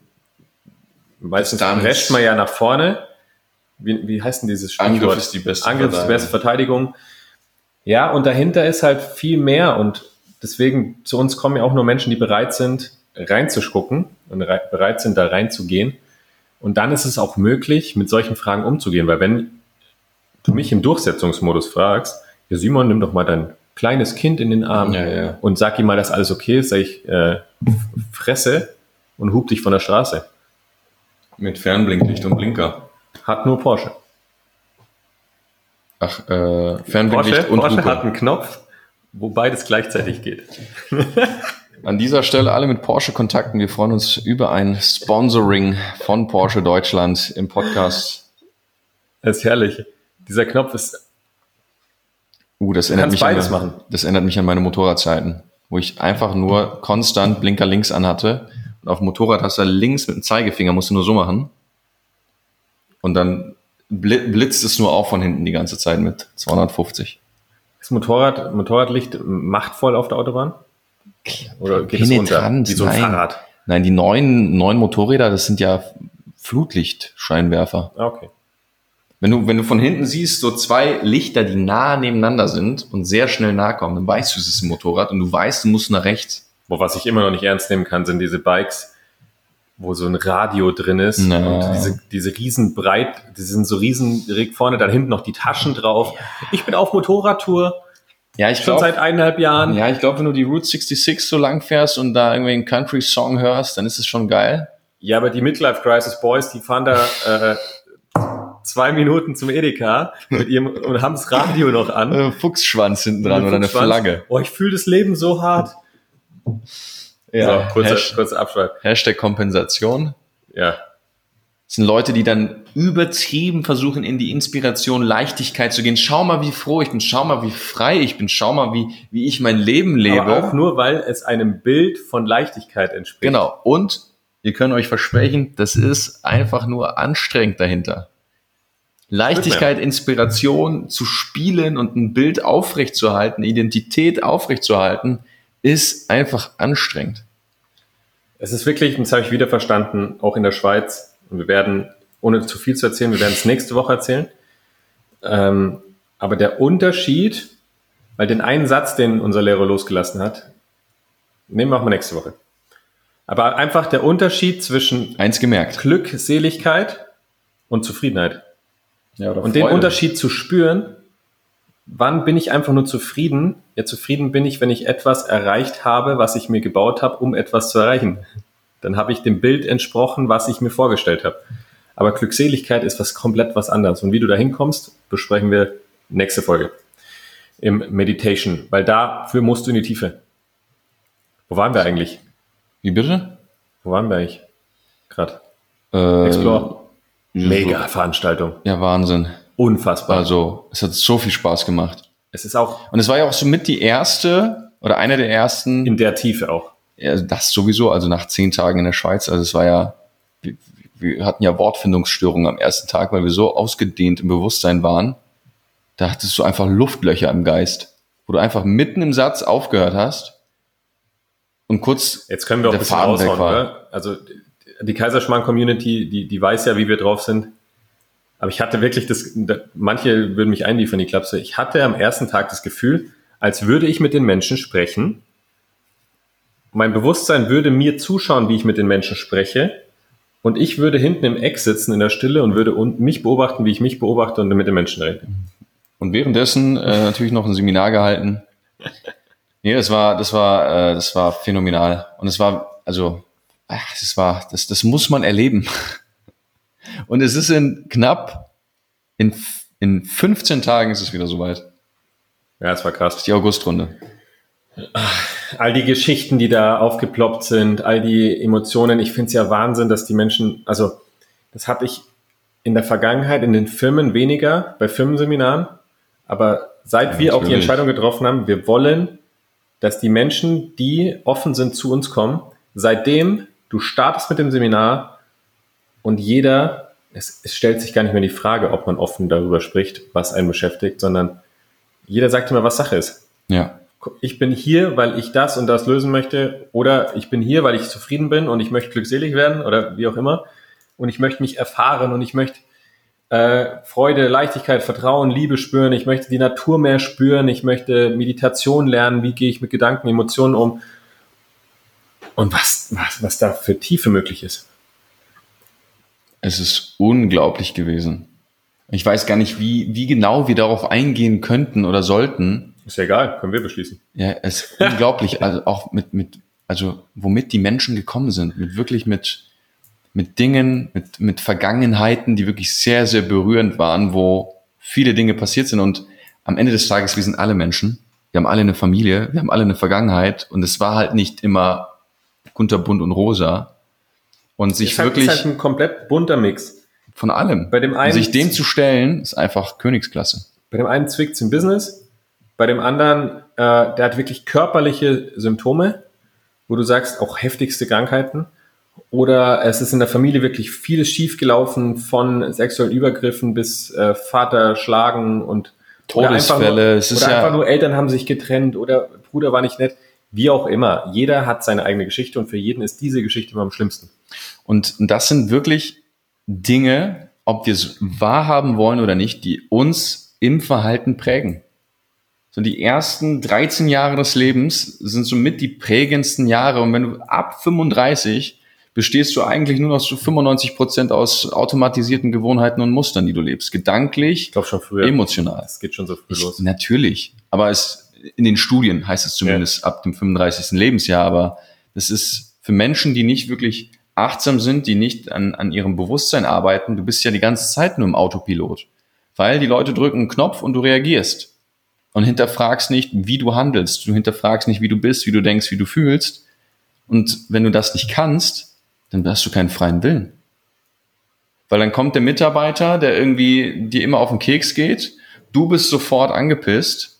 meistens prescht man ja nach vorne. Wie, wie heißt denn dieses Stichwort? Angriff ist die beste Angriff ist die Verteidigung. beste Verteidigung. Ja, und dahinter ist halt viel mehr und deswegen zu uns kommen ja auch nur Menschen, die bereit sind, reinzuspucken und rei bereit sind, da reinzugehen. Und dann ist es auch möglich, mit solchen Fragen umzugehen, weil wenn du mich im Durchsetzungsmodus fragst, ja Simon, nimm doch mal dein kleines Kind in den Arm Ja, ja. und sag ihm mal, dass alles okay ist, sag ich, äh, fresse und hub dich von der Straße. mit Fernblinklicht und Blinker. Hat nur Porsche. Ach, äh, Fernblinklicht Porsche, und Porsche Hupe. hat einen Knopf, wo beides gleichzeitig geht. [LAUGHS] An dieser Stelle alle mit Porsche kontakten. Wir freuen uns über ein Sponsoring von Porsche Deutschland im Podcast. Das ist herrlich. Dieser Knopf ist, Uh, das erinnert mich an, machen. das erinnert mich an meine Motorradzeiten, wo ich einfach nur konstant Blinker links anhatte. Und auf dem Motorrad hast du links mit dem Zeigefinger, musst du nur so machen. Und dann bli- blitzt es nur auf von hinten die ganze Zeit mit 250. ist Motorrad, Motorradlicht machtvoll auf der Autobahn? Oder geht es unter? Penetrant, Wie so ein nein. Fahrrad. Nein, die neuen, neuen Motorräder, das sind ja Flutlichtscheinwerfer. Ah, Okay. Wenn du, wenn du von hinten siehst, so zwei Lichter, die nah nebeneinander sind und sehr schnell nahe kommen, dann weißt du, es ist ein Motorrad und du weißt, du musst nach rechts. Wo was ich immer noch nicht ernst nehmen kann, sind diese Bikes, wo so ein Radio drin ist Na. und diese, diese riesen breit, die sind so riesen vorne, dann hinten noch die Taschen drauf. Ich bin auf Motorradtour, Ja, ich schon glaube, seit eineinhalb Jahren. ja, ich glaube, wenn du die Route 66 so lang fährst und da irgendwie einen Country-Song hörst, dann ist es schon geil. Ja, aber die Midlife Crisis Boys, die fahren da äh, zwei Minuten zum Edeka mit ihrem [LAUGHS] und haben das Radio noch an. Äh, Fuchsschwanz hinten dran oder eine. Flagge. Oh, ich fühle das Leben so hart. Ja, so, kurzer, Hasht- kurzer Abschweif. Hashtag Kompensation. Ja. Das sind Leute, die dann übertrieben versuchen, in die Inspiration, Leichtigkeit zu gehen. Schau mal, wie froh ich bin. Schau mal, wie frei ich bin. Schau mal, wie, wie ich mein Leben lebe. Aber auch nur, weil es einem Bild von Leichtigkeit entspricht. Genau. Und ihr könnt euch versprechen, das ist einfach nur anstrengend dahinter. Leichtigkeit, Inspiration zu spielen und ein Bild aufrechtzuerhalten, Identität aufrechtzuerhalten, ist einfach anstrengend. Es ist wirklich, und das habe ich wieder verstanden, auch in der Schweiz. Und wir werden, ohne zu viel zu erzählen, wir werden es nächste Woche erzählen. Ähm, aber der Unterschied, weil den einen Satz, den unser Lehrer losgelassen hat, nehmen wir auch mal nächste Woche. Aber einfach der Unterschied zwischen Eins gemerkt. Glückseligkeit und Zufriedenheit. Ja, Und den Unterschied zu spüren, wann bin ich einfach nur zufrieden? Ja, zufrieden bin ich, wenn ich etwas erreicht habe, was ich mir gebaut habe, um etwas zu erreichen. Dann habe ich dem Bild entsprochen, was ich mir vorgestellt habe. Aber Glückseligkeit ist was komplett was anderes. Und wie du da hinkommst, besprechen wir nächste Folge im Meditation, weil dafür musst du in die Tiefe. Wo waren wir eigentlich? Wie bitte? Wo waren wir eigentlich? Gerade. Äh, Explore. Mega Veranstaltung. Ja, Wahnsinn. Unfassbar. Also, es hat so viel Spaß gemacht. es ist auch Und es war ja auch somit die erste oder eine der ersten in der Tiefe auch. Ja, das sowieso, also nach zehn Tagen in der Schweiz, also es war ja, wie, wir hatten ja Wortfindungsstörungen am ersten Tag, weil wir so ausgedehnt im Bewusstsein waren. Da hattest du einfach Luftlöcher im Geist, wo du einfach mitten im Satz aufgehört hast und kurz Jetzt können wir auch ein bisschen raushauen, oder? Also die Kaiserschmarrn-Community, die, die weiß ja, wie wir drauf sind. Aber ich hatte wirklich das, manche würden mich einliefern, die Klapse. Ich hatte am ersten Tag das Gefühl, als würde ich mit den Menschen sprechen. Mein Bewusstsein würde mir zuschauen, wie ich mit den Menschen spreche. Und ich würde hinten im Eck sitzen in der Stille und würde mich beobachten, wie ich mich beobachte und mit den Menschen rede. Und währenddessen äh, natürlich noch ein Seminar gehalten. [LAUGHS] Nee, das war, das war, äh, das war phänomenal. Und es war, also, ach, das war, das, das muss man erleben. Und es ist in knapp, in, in 15 Tagen ist es wieder soweit. Ja, es war krass. Die Augustrunde. All die Geschichten, die da aufgeploppt sind, all die Emotionen. Ich finde es ja Wahnsinn, dass die Menschen, also das habe ich in der Vergangenheit in den Firmen weniger, bei Firmenseminaren. Aber seit ja, wir auch die Entscheidung getroffen haben, wir wollen, dass die Menschen, die offen sind, zu uns kommen. Seitdem du startest mit dem Seminar und jeder, es, es stellt sich gar nicht mehr die Frage, ob man offen darüber spricht, was einen beschäftigt, sondern jeder sagt immer, was Sache ist. Ja. Ich bin hier, weil ich das und das lösen möchte, oder ich bin hier, weil ich zufrieden bin und ich möchte glückselig werden oder wie auch immer. Und ich möchte mich erfahren und ich möchte äh, Freude, Leichtigkeit, Vertrauen, Liebe spüren. Ich möchte die Natur mehr spüren. Ich möchte Meditation lernen. Wie gehe ich mit Gedanken, Emotionen um? Und was, was, was da für Tiefe möglich ist. Es ist unglaublich gewesen. Ich weiß gar nicht, wie, wie genau wir darauf eingehen könnten oder sollten. Ist ja egal, können wir beschließen. Ja, es ist unglaublich, [LAUGHS] also auch mit, mit, also womit die Menschen gekommen sind, mit wirklich mit, mit Dingen, mit, mit Vergangenheiten, die wirklich sehr, sehr berührend waren, wo viele Dinge passiert sind und am Ende des Tages, wir sind alle Menschen, wir haben alle eine Familie, wir haben alle eine Vergangenheit und es war halt nicht immer kunterbunt und rosa und sich halt, wirklich... Ist halt ein komplett bunter Mix von allem. Bei dem einen, sich dem zu stellen, ist einfach Königsklasse. Bei dem einen zwickt es im Business, bei dem anderen, äh, der hat wirklich körperliche Symptome, wo du sagst, auch heftigste Krankheiten. Oder es ist in der Familie wirklich vieles schiefgelaufen, von sexuellen Übergriffen bis äh, Vater schlagen und Todesfälle. Oder, einfach nur, oder ja einfach nur Eltern haben sich getrennt oder Bruder war nicht nett. Wie auch immer. Jeder hat seine eigene Geschichte und für jeden ist diese Geschichte immer am schlimmsten. Und das sind wirklich Dinge, ob wir es wahrhaben wollen oder nicht, die uns im Verhalten prägen. So die ersten 13 Jahre des Lebens sind somit die prägendsten Jahre. Und wenn du ab 35 bestehst du eigentlich nur noch zu 95 Prozent aus automatisierten Gewohnheiten und Mustern, die du lebst. Gedanklich, ich glaube schon früher. emotional. Es geht schon so früh ich, los. Natürlich. Aber es, in den Studien heißt es zumindest ja. ab dem 35. Lebensjahr. Aber das ist für Menschen, die nicht wirklich achtsam sind, die nicht an, an ihrem Bewusstsein arbeiten, du bist ja die ganze Zeit nur im Autopilot. Weil die Leute drücken einen Knopf und du reagierst. Und hinterfragst nicht, wie du handelst. Du hinterfragst nicht, wie du bist, wie du denkst, wie du fühlst. Und wenn du das nicht kannst, dann hast du keinen freien Willen. Weil dann kommt der Mitarbeiter, der irgendwie dir immer auf den Keks geht, du bist sofort angepisst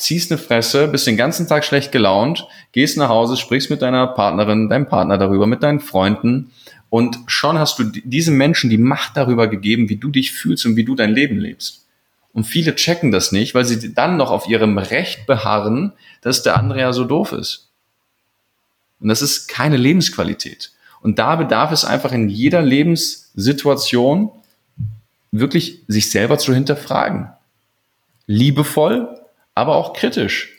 ziehst eine Fresse, bist den ganzen Tag schlecht gelaunt, gehst nach Hause, sprichst mit deiner Partnerin, deinem Partner darüber, mit deinen Freunden und schon hast du diesem Menschen die Macht darüber gegeben, wie du dich fühlst und wie du dein Leben lebst. Und viele checken das nicht, weil sie dann noch auf ihrem Recht beharren, dass der andere ja so doof ist. Und das ist keine Lebensqualität. Und da bedarf es einfach in jeder Lebenssituation wirklich sich selber zu hinterfragen. Liebevoll, aber auch kritisch.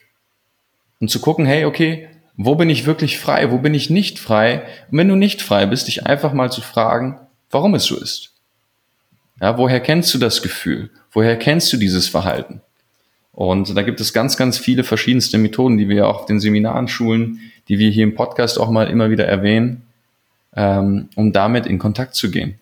Und zu gucken, hey, okay, wo bin ich wirklich frei, wo bin ich nicht frei? Und wenn du nicht frei bist, dich einfach mal zu fragen, warum es so ist. Ja, woher kennst du das Gefühl? Woher kennst du dieses Verhalten? Und da gibt es ganz, ganz viele verschiedenste Methoden, die wir auch auf den Seminaren schulen, die wir hier im Podcast auch mal immer wieder erwähnen, ähm, um damit in Kontakt zu gehen.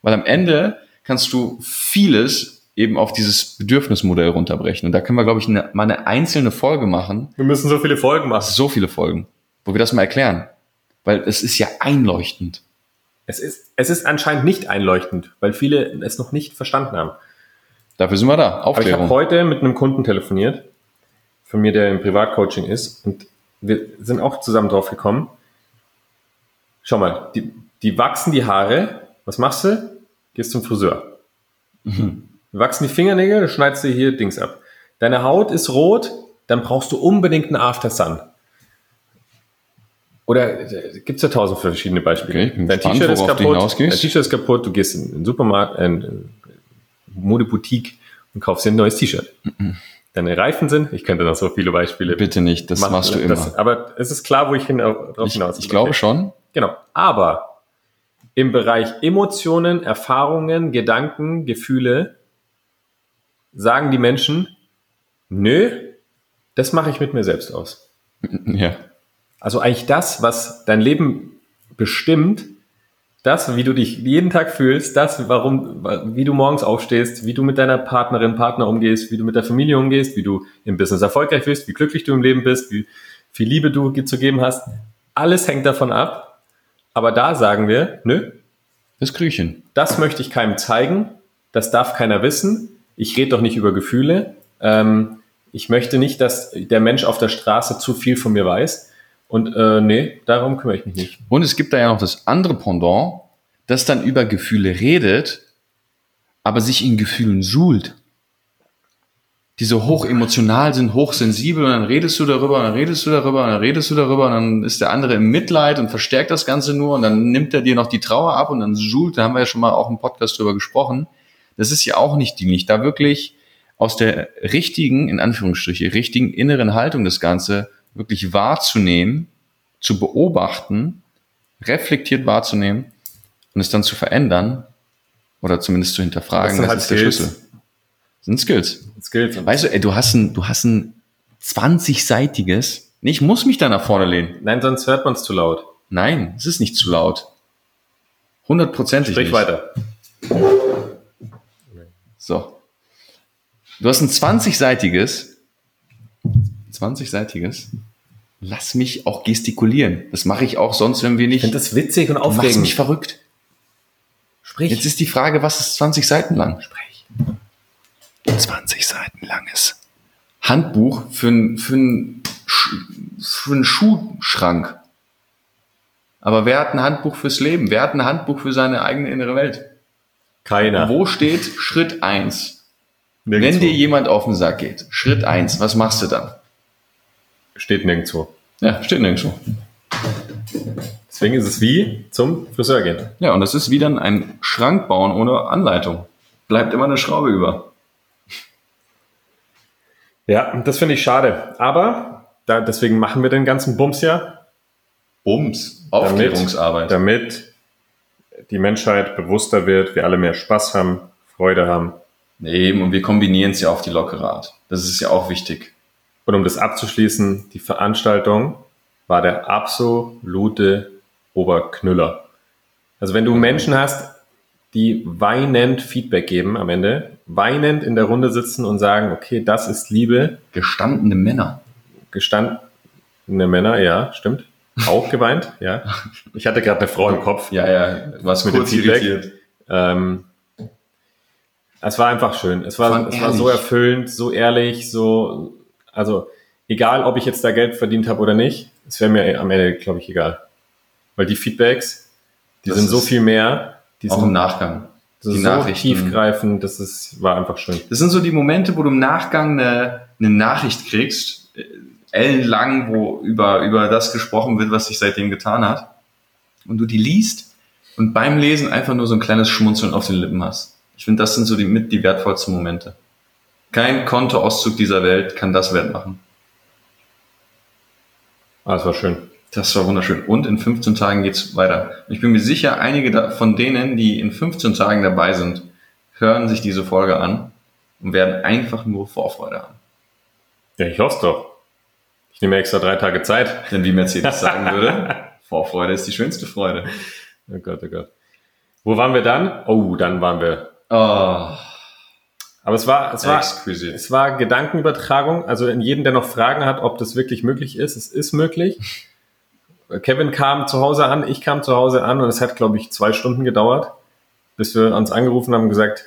Weil am Ende kannst du vieles eben auf dieses Bedürfnismodell runterbrechen. Und da können wir, glaube ich, eine, mal eine einzelne Folge machen. Wir müssen so viele Folgen machen. So viele Folgen, wo wir das mal erklären. Weil es ist ja einleuchtend. Es ist, es ist anscheinend nicht einleuchtend, weil viele es noch nicht verstanden haben. Dafür sind wir da. Aufklärung. Aber ich habe heute mit einem Kunden telefoniert, von mir, der im Privatcoaching ist, und wir sind auch zusammen drauf gekommen. Schau mal, die, die wachsen die Haare Was machst du? Gehst zum Friseur. Mhm. Wachsen die Fingernägel, du schneidest dir hier Dings ab. Deine Haut ist rot, dann brauchst du unbedingt einen After Sun. Oder äh, gibt es ja tausend verschiedene Beispiele. Okay, dein T-Shirt ist kaputt, dein T-Shirt ist kaputt, du gehst in den Supermarkt, äh, in Modeboutique und kaufst dir ein neues T-Shirt. Mhm. Deine Reifen sind, ich könnte noch so viele Beispiele. Bitte nicht, das machen, machst du immer. Das, aber es ist klar, wo ich hin, drauf ich, hinaus Ich glaube schon. Genau. Aber im Bereich Emotionen, Erfahrungen, Gedanken, Gefühle sagen die Menschen, nö, das mache ich mit mir selbst aus. Ja. Also eigentlich das, was dein Leben bestimmt, das, wie du dich jeden Tag fühlst, das, warum, wie du morgens aufstehst, wie du mit deiner Partnerin, Partner umgehst, wie du mit der Familie umgehst, wie du im Business erfolgreich bist, wie glücklich du im Leben bist, wie viel Liebe du zu geben hast, alles hängt davon ab. Aber da sagen wir, nö. Das Krüchen. Das möchte ich keinem zeigen. Das darf keiner wissen. Ich rede doch nicht über Gefühle. Ähm, ich möchte nicht, dass der Mensch auf der Straße zu viel von mir weiß. Und äh, nee, darum kümmere ich mich nicht. Und es gibt da ja noch das andere Pendant, das dann über Gefühle redet, aber sich in Gefühlen suhlt. Die so hoch emotional sind, hochsensibel und dann redest du darüber und dann redest du darüber und dann redest du darüber und dann ist der andere im Mitleid und verstärkt das Ganze nur und dann nimmt er dir noch die Trauer ab und dann suhlt, da haben wir ja schon mal auch im Podcast drüber gesprochen. Das ist ja auch nicht dienlich, da wirklich aus der richtigen, in Anführungsstriche, richtigen inneren Haltung das Ganze wirklich wahrzunehmen, zu beobachten, reflektiert wahrzunehmen und es dann zu verändern oder zumindest zu hinterfragen, das, das ist der Schlüssel. Das sind Skills. Skills. Weißt du, ey, du hast ein, du hast ein 20-seitiges, nee, ich muss mich da nach vorne lehnen. Nein, sonst hört man es zu laut. Nein, es ist nicht zu laut. Hundertprozentig Sprich nicht. weiter. So. Du hast ein 20-seitiges, 20-seitiges, lass mich auch gestikulieren. Das mache ich auch sonst, wenn wir nicht. Ich finde das witzig und aufregend. Du machst mich verrückt. Sprich. Jetzt ist die Frage, was ist 20 Seiten lang? Sprich. 20 Seiten langes Handbuch für, ein, für, ein, für einen Schuhschrank. Aber wer hat ein Handbuch fürs Leben? Wer hat ein Handbuch für seine eigene innere Welt? Keiner. Wo steht Schritt eins? Wenn dir jemand auf den Sack geht, Schritt eins, was machst du dann? Steht nirgendwo. Ja, steht nirgendwo. Deswegen ist es wie zum Friseur gehen. Ja, und das ist wie dann ein Schrank bauen ohne Anleitung. Bleibt immer eine Schraube über. Ja, das finde ich schade. Aber da, deswegen machen wir den ganzen Bums ja. Bums, Aufklärungsarbeit. Damit, damit die Menschheit bewusster wird, wir alle mehr Spaß haben, Freude haben. Eben, und wir kombinieren es ja auf die lockere Art. Das ist ja auch wichtig. Und um das abzuschließen, die Veranstaltung war der absolute Oberknüller. Also wenn du Menschen hast, die weinend Feedback geben am Ende, weinend in der Runde sitzen und sagen, okay, das ist Liebe. Gestandene Männer. Gestandene Männer, ja, stimmt. Auch geweint, ja. Ich hatte gerade eine Frau im Kopf. Ja, ja, was mit dem Feedback. Ähm, es war einfach schön. Es war, es war so erfüllend, so ehrlich, so, also egal, ob ich jetzt da Geld verdient habe oder nicht, es wäre mir am Ende, glaube ich, egal. Weil die Feedbacks, die das sind so viel mehr. Die auch sind, im Nachgang. Ist so tiefgreifend, das ist, war einfach schön. Das sind so die Momente, wo du im Nachgang eine, eine Nachricht kriegst, ellenlang, wo über, über das gesprochen wird, was sich seitdem getan hat. Und du die liest und beim Lesen einfach nur so ein kleines Schmunzeln auf den Lippen hast. Ich finde, das sind so die mit die wertvollsten Momente. Kein Kontoauszug dieser Welt kann das wert machen. Ah, das war schön. Das war wunderschön. Und in 15 Tagen geht's weiter. Ich bin mir sicher, einige von denen, die in 15 Tagen dabei sind, hören sich diese Folge an und werden einfach nur Vorfreude haben. Ja, ich hoffe doch. Ich nehme extra drei Tage Zeit. Denn wie Mercedes [LAUGHS] sagen würde, Vorfreude ist die schönste Freude. Oh Gott, oh Gott. Wo waren wir dann? Oh, dann waren wir. Oh. Aber es war, es war, Exquisite. es war Gedankenübertragung. Also in jedem, der noch Fragen hat, ob das wirklich möglich ist, es ist möglich. [LAUGHS] Kevin kam zu Hause an, ich kam zu Hause an und es hat, glaube ich, zwei Stunden gedauert, bis wir uns angerufen haben und gesagt,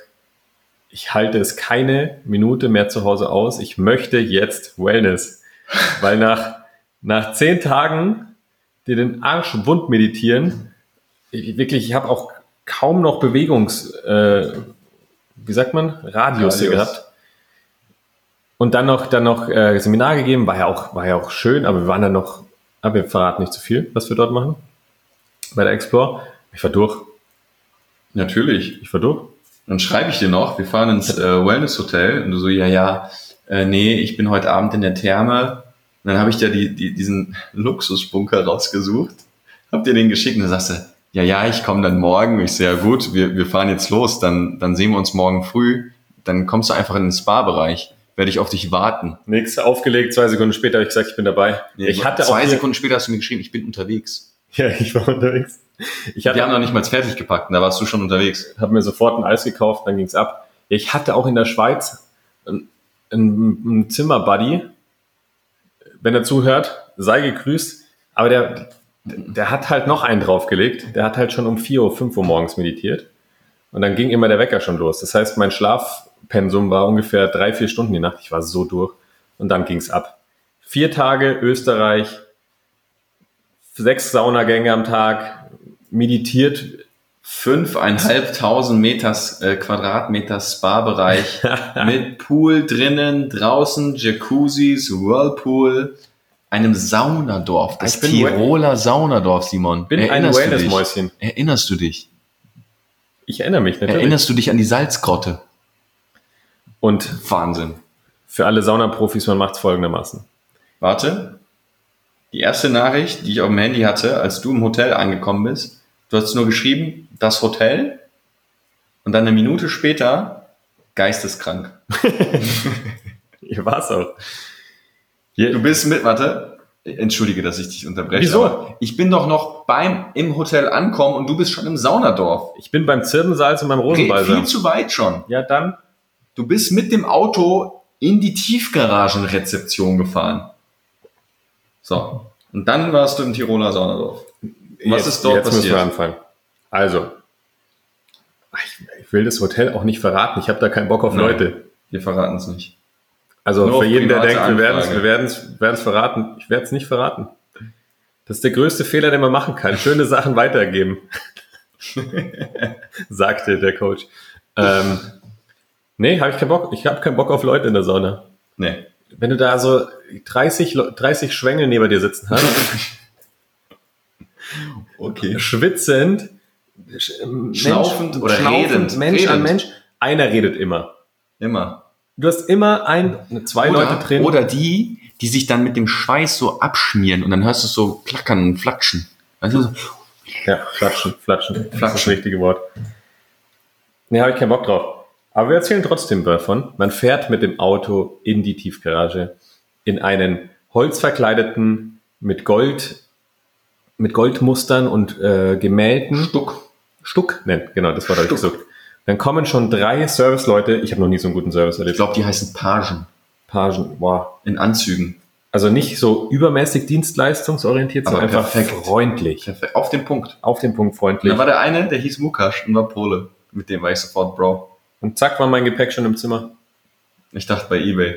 ich halte es keine Minute mehr zu Hause aus. Ich möchte jetzt Wellness. Weil nach, nach zehn Tagen dir den Arsch wund meditieren, ich, wirklich, ich habe auch kaum noch Bewegungs, äh, wie sagt man, Radius, Radius. gehabt. Und dann noch, dann noch äh, Seminar gegeben, war ja auch, war ja auch schön, aber wir waren dann noch, aber wir verraten nicht zu viel, was wir dort machen. Bei der Explore. Ich war durch. Natürlich. Ich war durch. Dann schreibe ich dir noch, wir fahren ins äh, Wellness-Hotel und du so, ja, ja, äh, nee, ich bin heute Abend in der Therme. Und dann habe ich dir die, die, diesen Luxusbunker rausgesucht, hab dir den geschickt und dann sagst du, ja, ja, ich komme dann morgen. Ich so, ja gut, wir, wir fahren jetzt los, dann, dann sehen wir uns morgen früh. Dann kommst du einfach in den Spa-Bereich, werde ich auf dich warten. Nix aufgelegt, zwei Sekunden später habe ich gesagt, ich bin dabei. ich hatte Zwei Sekunden später hast du mir geschrieben, ich bin unterwegs. [LAUGHS] Ja, ich war unterwegs. Ich Wir hatte, haben noch nicht mal fertig gepackt, und da warst du schon unterwegs. habe mir sofort ein Eis gekauft, dann ging's ab. Ich hatte auch in der Schweiz einen, einen Zimmerbuddy. Wenn er zuhört, sei gegrüßt. Aber der, der hat halt noch einen draufgelegt. Der hat halt schon um 4 Uhr, 5 Uhr morgens meditiert. Und dann ging immer der Wecker schon los. Das heißt, mein Schlafpensum war ungefähr drei, vier Stunden die Nacht. Ich war so durch. Und dann ging's ab. Vier Tage Österreich, sechs Saunagänge am Tag, meditiert fünfeinhalbtausend Meters, äh, Quadratmeter Spa-Bereich [LAUGHS] mit Pool drinnen, draußen Jacuzzis, Whirlpool, einem Saunadorf, das Ich bin Tiroler Saunadorf, Simon. bin ein Erinnerst du dich? Wellness-Mäuschen. Erinnerst du dich? Ich erinnere mich natürlich. Erinnerst du dich an die Salzgrotte? Und Wahnsinn. für alle Saunaprofis, man macht es folgendermaßen. Warte. Die erste Nachricht, die ich auf dem Handy hatte, als du im Hotel angekommen bist, du hast nur geschrieben, das Hotel. Und dann eine Minute später, geisteskrank. [LAUGHS] Hier war es auch. Du bist mit, warte, entschuldige, dass ich dich unterbreche. Wieso? Ich bin doch noch beim im Hotel ankommen und du bist schon im Saunadorf. Ich bin beim Zirbensalz und beim Rosenbalsam. viel zu weit schon. Ja, dann. Du bist mit dem Auto in die Tiefgaragenrezeption gefahren. So. Und dann warst du im Tiroler Saunadorf. Was jetzt, ist dort jetzt müssen passiert? wir anfangen. Also, ich, ich will das Hotel auch nicht verraten. Ich habe da keinen Bock auf Nein. Leute. Wir verraten es nicht. Also Nur für jeden, der denkt, wir werden es Anfrage. wir werden's, werden's verraten. Ich werde es nicht verraten. Das ist der größte Fehler, den man machen kann. Schöne Sachen weitergeben. [LAUGHS] Sagte der Coach. Ähm, nee, habe ich keinen Bock. Ich habe keinen Bock auf Leute in der Sauna. Nee. Wenn du da so 30, Le- 30 Schwengel neben dir sitzen hast, [LAUGHS] Okay. schwitzend, Schnaufend oder redend. Mensch an Redend. Mensch, einer redet immer. Immer. Du hast immer ein, zwei oder, Leute drin. Oder die, die sich dann mit dem Schweiß so abschmieren und dann hörst du es so klackern und flatschen. Weißt du, so, Ja, flatschen, flatschen. Das ist das Flatschen. richtige Wort. Nee, habe ich keinen Bock drauf. Aber wir erzählen trotzdem davon. Man fährt mit dem Auto in die Tiefgarage, in einen holzverkleideten, mit Gold, mit Goldmustern und äh, Gemälden. Stuck. Stuck, nennt, genau, das war ich Stuck. gesucht. Dann kommen schon drei Serviceleute. Ich habe noch nie so einen guten Service Ich erlebt. glaube, die heißen Pagen. Pagen, wow. In Anzügen. Also nicht so übermäßig dienstleistungsorientiert, sondern einfach freundlich. Perfekt. Auf den Punkt. Auf den Punkt Und freundlich. da war der eine, der hieß Mukash und war Pole. Mit dem war ich sofort Bro. Und zack war mein Gepäck schon im Zimmer. Ich dachte bei Ebay.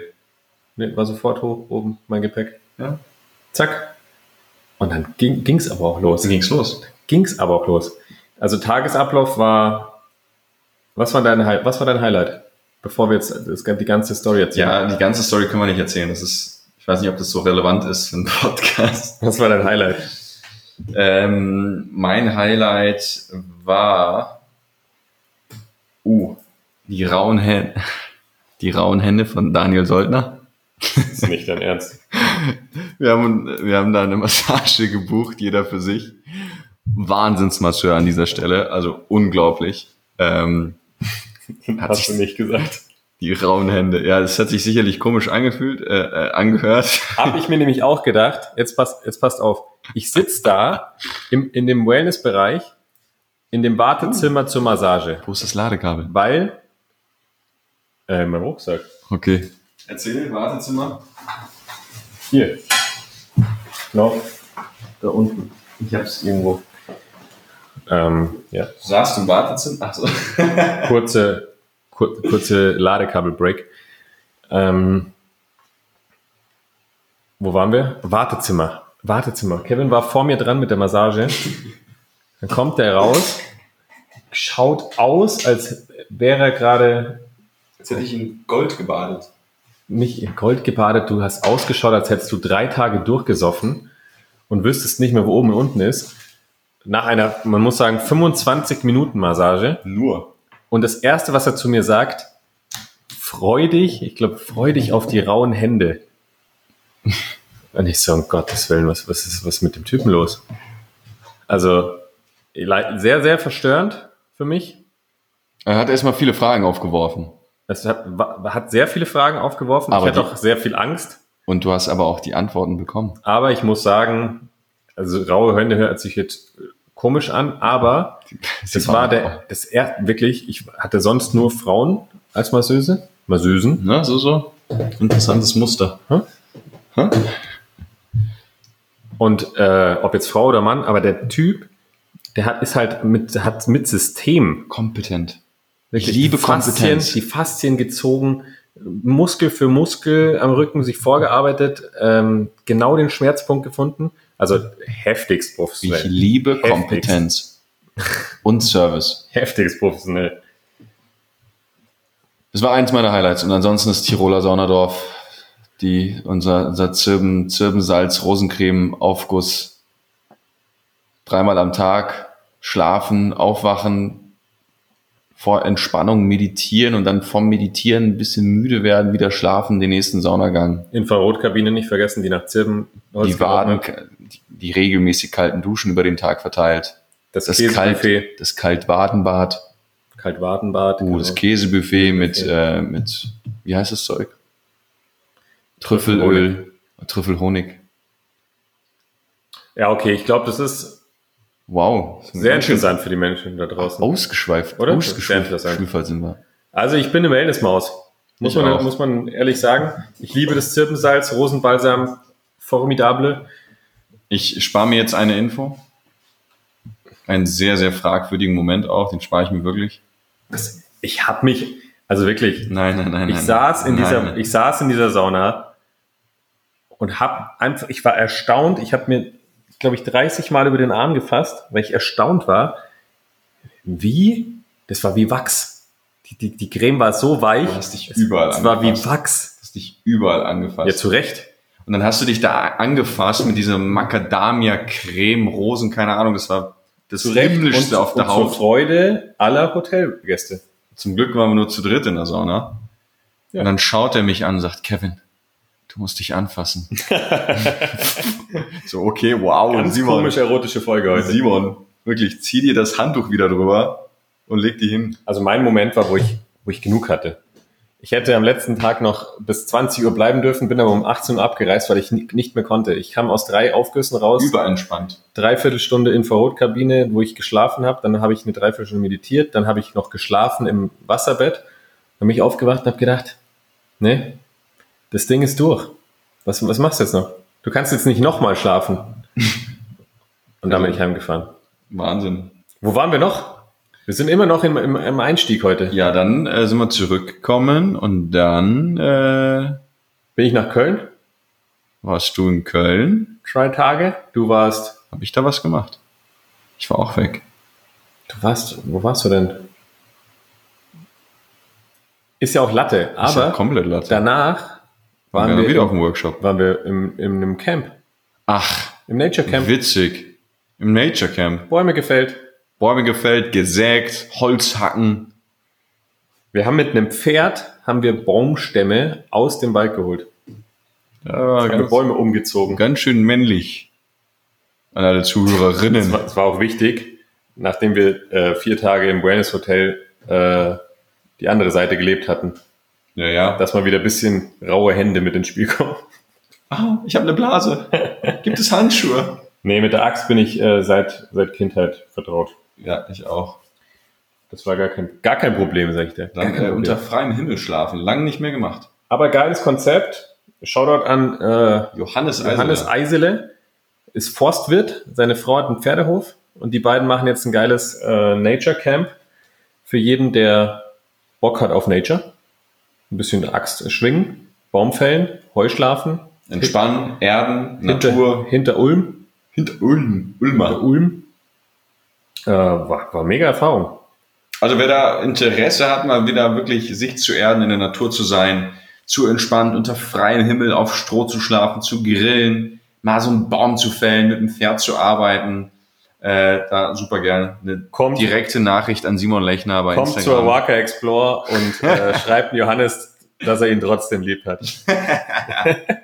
Nee, war sofort hoch, oben, mein Gepäck. Ja. Zack. Und dann ging, ging's aber auch los. Dann ging's los. Ging's aber auch los. Also Tagesablauf war, was war dein, was war dein Highlight? Bevor wir jetzt das, die ganze Story erzählen. Ja, die ganze Story können wir nicht erzählen. Das ist, ich weiß nicht, ob das so relevant ist für einen Podcast. [LAUGHS] Was war dein Highlight? Ähm, mein Highlight war, uh, die rauen Hände, die rauen Hände von Daniel Soldner. Das ist nicht dein Ernst. [LAUGHS] Wir haben, wir haben da eine Massage gebucht, jeder für sich. Wahnsinnsmasseur an dieser Stelle, also unglaublich. Ähm, [LAUGHS] Hat Hast sich- du nicht gesagt. die rauen Hände. Ja, das hat sich sicherlich komisch angefühlt, äh, äh, angehört. Hab ich mir [LAUGHS] nämlich auch gedacht, jetzt passt, jetzt passt auf. Ich sitz da im, in dem Wellness-Bereich, in dem Wartezimmer zur Massage, Wo ist das Ladekabel? weil, äh, mein Rucksack. Okay. Erzähl, Wartezimmer. Hier. Noch da unten. Ich hab's irgendwo. Ähm, ja. Du saßt im Wartezimmer? Ach so. [LAUGHS] kurze, kur, kurze Ladekabel-Break. Ähm, wo waren wir? Wartezimmer. Wartezimmer. Kevin war vor mir dran mit der Massage. Dann kommt der raus schaut aus, als wäre er gerade Jetzt hätte ich in Gold gebadet. nicht in Gold gebadet, du hast ausgeschaut, als hättest du drei Tage durchgesoffen und wüsstest nicht mehr, wo oben und unten ist. Nach einer, man muss sagen, 25 Minuten Massage. Nur. Und das erste, was er zu mir sagt, freu dich, ich glaube, freu dich auf die rauen Hände. [LAUGHS] Und ich so, um Gottes Willen, was, was ist was mit dem Typen los? Also, sehr, sehr verstörend für mich. Er hat erstmal viele Fragen aufgeworfen. Es hat, hat sehr viele Fragen aufgeworfen. Aber ich hatte die- auch sehr viel Angst. Und du hast aber auch die Antworten bekommen. Aber ich muss sagen, also raue Hände hört sich jetzt äh, komisch an, aber das war der, das er, wirklich, ich hatte sonst nur Frauen als Masseuse, Masseusen. Ne, so, so. Interessantes Muster. Hm? Hm? Und äh, ob jetzt Frau oder Mann, aber der Typ, der hat, ist halt mit, hat mit System. Kompetent. Wirklich liebe die Faszien, die Faszien gezogen, Muskel für Muskel am Rücken sich vorgearbeitet, ähm, genau den Schmerzpunkt gefunden. Also heftigst Ich professionell. liebe Heftigst. Kompetenz. Und Service. [LAUGHS] Heftigst professionell. Das war eins meiner Highlights. Und ansonsten ist Tiroler Saunadorf, die, unser, unser Zirben, Zirbensalz, Rosencreme, Aufguss. Dreimal am Tag schlafen, aufwachen, vor Entspannung meditieren und dann vom Meditieren ein bisschen müde werden, wieder schlafen, den nächsten Saunagang. Infrarotkabine nicht vergessen, die nach Zirben Die Waden, die, die regelmäßig kalten Duschen über den Tag verteilt. das, Das Käsebuffet, Kalt, das Kaltwadenbad. Kaltwadenbad, Uh, das Käsebuffet mit, äh, mit, wie heißt das Zeug? Trüffelöl, Trüffelhonig. Ja, okay, ich glaube, das ist Wow. sehr interessant für die Menschen da draußen. Ausgeschweift, Oder? Ausgeschweift sind wir. Also ich bin eine Wellnessmaus. Muss Ich man, auch. muss man ehrlich sagen. Ich liebe das Zirbensalz, Rosenbalsam, formidable. Ich spare mir jetzt eine Info. Einen sehr, sehr fragwürdigen Moment auch, den spare ich mir wirklich. Ich habe mich, also wirklich, Nein, nein, nein. ich nein, saß in nein, dieser, nein. ich saß in dieser Sauna und habe einfach, ich war erstaunt. Ich habe mir, glaube ich, 30 Mal über den Arm gefasst, weil ich erstaunt war, wie, das war wie Wachs. Die, die, die Creme war so weich. Du hast dich überall Es war wie. Wachs. Du hast dich überall angefasst. Ja, zu Recht. Und dann hast du dich da angefasst mit dieser Macadamia-Creme, Rosen, keine Ahnung, das war das Himmlischste auf der und zur Haut. Freude aller Hotelgäste. Zum Glück waren wir nur zu dritt in der Sauna. Ja. Und dann schaut er mich an und sagt, Kevin, du musst dich anfassen. [LAUGHS] [LAUGHS] so, okay, wow, Ganz Simon, komisch erotische Folge heute. Simon, wirklich, zieh dir das Handtuch wieder drüber und leg die hin. Also mein Moment war, wo ich, wo ich genug hatte. Ich hätte am letzten Tag noch bis 20 Uhr bleiben dürfen, bin aber um 18 Uhr abgereist, weil ich ni- nicht mehr konnte. Ich kam aus drei Aufgüssen raus, Überentspannt. Dreiviertelstunde Infrarotkabine, wo ich geschlafen habe, dann habe ich eine Dreiviertelstunde meditiert, dann habe ich noch geschlafen im Wasserbett, dann bin ich aufgewacht und habe gedacht, nee, das Ding ist durch. Was, was machst du jetzt noch? Du kannst jetzt nicht nochmal schlafen. [LAUGHS] Und dann bin ich heimgefahren. Wahnsinn. Wo waren wir noch? Wir sind immer noch im, im, im Einstieg heute. Ja, dann äh, sind wir zurückgekommen und dann äh, Bin ich nach Köln? warst du in Köln. Drei Tage. Du warst. Habe ich da was gemacht? Ich war auch weg. Du warst. Wo warst du denn? Ist ja auch Latte, Ist ja aber komplett latte. danach waren wir wir, wieder auf im, dem Workshop. waren wir im, im, im Camp. Ach, Im Nature Camp. witzig. Im Nature Camp. Bäume gefällt. Bäume gefällt, gesägt, Holz hacken. Wir haben mit einem Pferd haben wir Baumstämme aus dem Wald geholt. Ja, Haben wir ganz, Bäume umgezogen. ganz schön männlich. An alle Das Zuhörerinnen. war, das war auch wichtig, nachdem wir äh, vier Tage im Wellness Hotel äh, die andere Seite gelebt hatten, Ja, ja. dass mal wieder ein bisschen raue Hände mit ins Spiel kommen. Ah, ich habe eine Blase. Gibt es Handschuhe? Nee, mit der Axt bin ich äh, seit, seit Kindheit vertraut. Ja, ich auch. Das war gar kein, gar kein Problem, sag ich dir. Dann äh, unter freiem Himmel schlafen. Lang nicht mehr gemacht. Aber geiles Konzept. Shoutout an äh, Johannes Johannes Eisele. Eisele. Ist Forstwirt. Seine Frau hat einen Pferdehof. Und die beiden machen jetzt ein geiles äh, Nature Camp für jeden, der Bock hat auf Nature. Ein bisschen Axt schwingen, Baumfällen, Heuschlafen. Entspannen, Erden, Hinter, Natur. hinter Ulm. Hinter Ulm. Hinter Ulmer. Ulm. Äh, war, war mega Erfahrung. Also wer da Interesse hat, mal wieder wirklich sich zu erden, in der Natur zu sein, zu entspannt, unter freiem Himmel auf Stroh zu schlafen, zu grillen, mal so einen Baum zu fällen, mit dem Pferd zu arbeiten, äh, da super gerne. Eine Kommt- direkte Nachricht an Simon Lechner bei Kommt zur Instagram. Waka Explore und äh, [LAUGHS] schreibt Johannes, dass er ihn trotzdem lieb hat. [LAUGHS]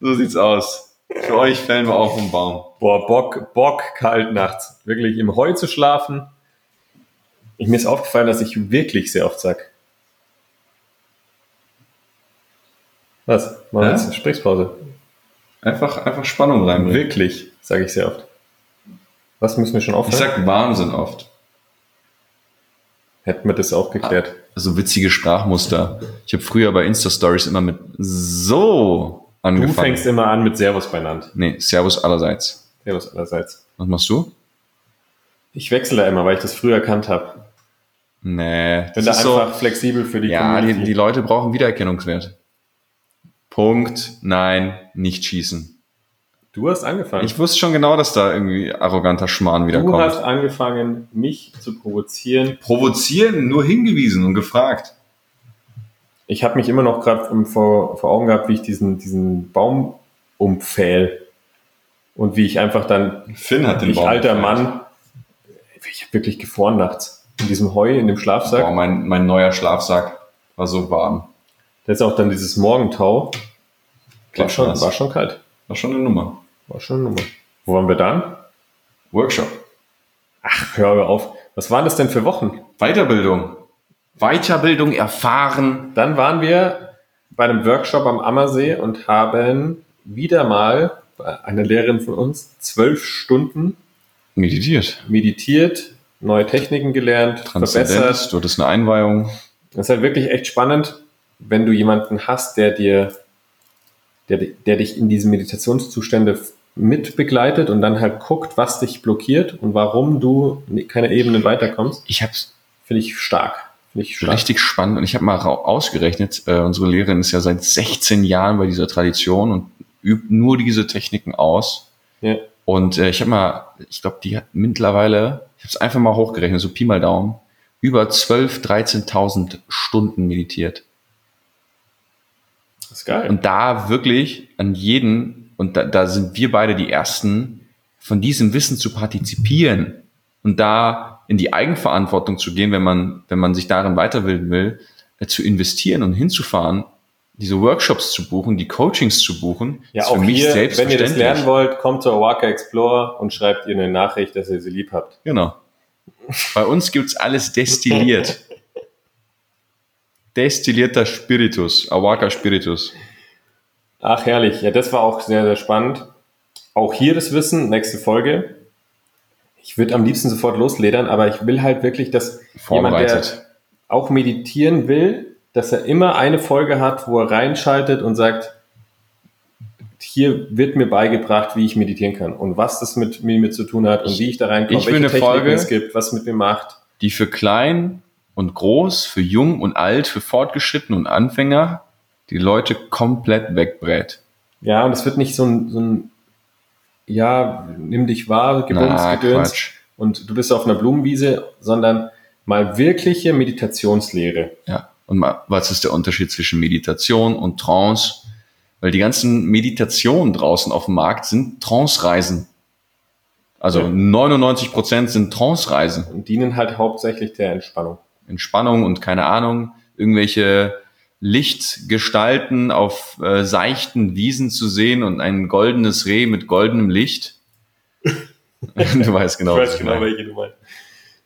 So sieht's aus. Für euch fällen wir auch einen Baum. Boah, Bock, Bock, kalt nachts. Wirklich im Heu zu schlafen. Ich, mir ist aufgefallen, dass ich wirklich sehr oft sag. Was? Machen wir Ja? jetzt eine Gesprächspause. Einfach, einfach Spannung reinbringen. Wirklich, sage ich sehr oft. Was müssen wir schon Ich aufhören? sag Wahnsinn oft. Hätten wir das auch geklärt. Also witzige Sprachmuster. Ich habe früher bei Insta-Stories immer mit so Du angefangen. fängst immer an mit Servus benannt. Nee, Servus allerseits. Servus allerseits. Was machst du? Ich wechsle da immer, weil ich das früher erkannt habe. Nee, Bin das da ist so, einfach flexibel für die ja, die, Community. die Leute brauchen Wiedererkennungswert. Punkt, nein, nicht schießen. du hast angefangen. Ich wusste schon genau, dass da irgendwie arroganter Schmarrn wieder du kommt. hast angefangen, mich zu provozieren. Provozieren, nur hingewiesen und gefragt. Ich habe mich immer noch gerade vor, vor Augen gehabt, wie ich diesen, diesen Baum umpfähl und wie ich einfach dann, Finn hat den ich Baum alter gefällt. Mann, ich habe wirklich gefroren nachts in diesem Heu, in dem Schlafsack. Boah, mein, mein neuer Schlafsack war so warm. Ist auch dann dieses Morgentau. War schon, war schon kalt. War schon eine Nummer. War schon eine Nummer. Wo waren wir dann? Workshop. Ach, hör auf. Was waren das denn für Wochen? Weiterbildung. Weiterbildung erfahren. Dann waren wir bei einem Workshop am Ammersee und haben wieder mal bei einer Lehrerin von uns zwölf Stunden Meditiert. meditiert, neue Techniken gelernt, verbessert. Du hattest eine Einweihung. Das ist halt wirklich echt spannend, wenn du jemanden hast, der dir, der, der dich in diese Meditationszustände mit begleitet und dann halt guckt, was dich blockiert und warum du keine Ebenen weiterkommst, Ich habe es finde ich stark. Finde ich stark. richtig spannend und ich habe mal ausgerechnet, äh, unsere Lehrerin ist ja seit 16 Jahren bei dieser Tradition und übt nur diese Techniken aus. Ja. Und äh, ich habe mal, ich glaube, die hat mittlerweile, ich habe es einfach mal hochgerechnet, so Pi mal Daumen, über 12.000, 13.000 Stunden meditiert. Das ist geil. Und da wirklich an jeden, und da, da sind wir beide die Ersten, von diesem Wissen zu partizipieren und da in die Eigenverantwortung zu gehen, wenn man, wenn man sich darin weiterbilden will, äh, zu investieren und hinzufahren, diese Workshops zu buchen, die Coachings zu buchen, Ja, ist auch für mich hier, wenn ihr selbstverständlich. das lernen wollt, kommt zur Waka Explore und schreibt ihr eine Nachricht, dass ihr sie lieb habt. Genau. Bei uns gibt's alles destilliert. [LAUGHS] Destillierter Spiritus, Awaka Spiritus. Ach, herrlich. Ja, das war auch sehr, sehr spannend. Auch hier das Wissen, nächste Folge. Ich würde am liebsten sofort losledern, aber ich will halt wirklich, dass jemand, der auch meditieren will, dass er immer eine Folge hat, wo er reinschaltet und sagt, hier wird mir beigebracht, wie ich meditieren kann und was das mit mir zu tun hat und wie ich da reinkomme, Ich will eine Techniken Folge- es gibt, was mit mir macht. die für klein und groß, für jung und alt, für fortgeschritten und Anfänger die Leute komplett wegbrät. Ja, und es wird nicht so ein, so ein ja, nimm dich wahr, Quatsch. und du bist auf einer Blumenwiese, sondern mal wirkliche Meditationslehre. Ja. Und mal, was ist der Unterschied zwischen Meditation und Trance? Weil die ganzen Meditationen draußen auf dem Markt sind Trance-Reisen. Also Ja. 99 Prozent sind Trance-Reisen. und dienen halt hauptsächlich der Entspannung. Entspannung und keine Ahnung, irgendwelche Lichtgestalten auf äh, seichten Wiesen zu sehen und ein goldenes Reh mit goldenem Licht. [LAUGHS] du weißt genau, was ich meine. welche du meinst.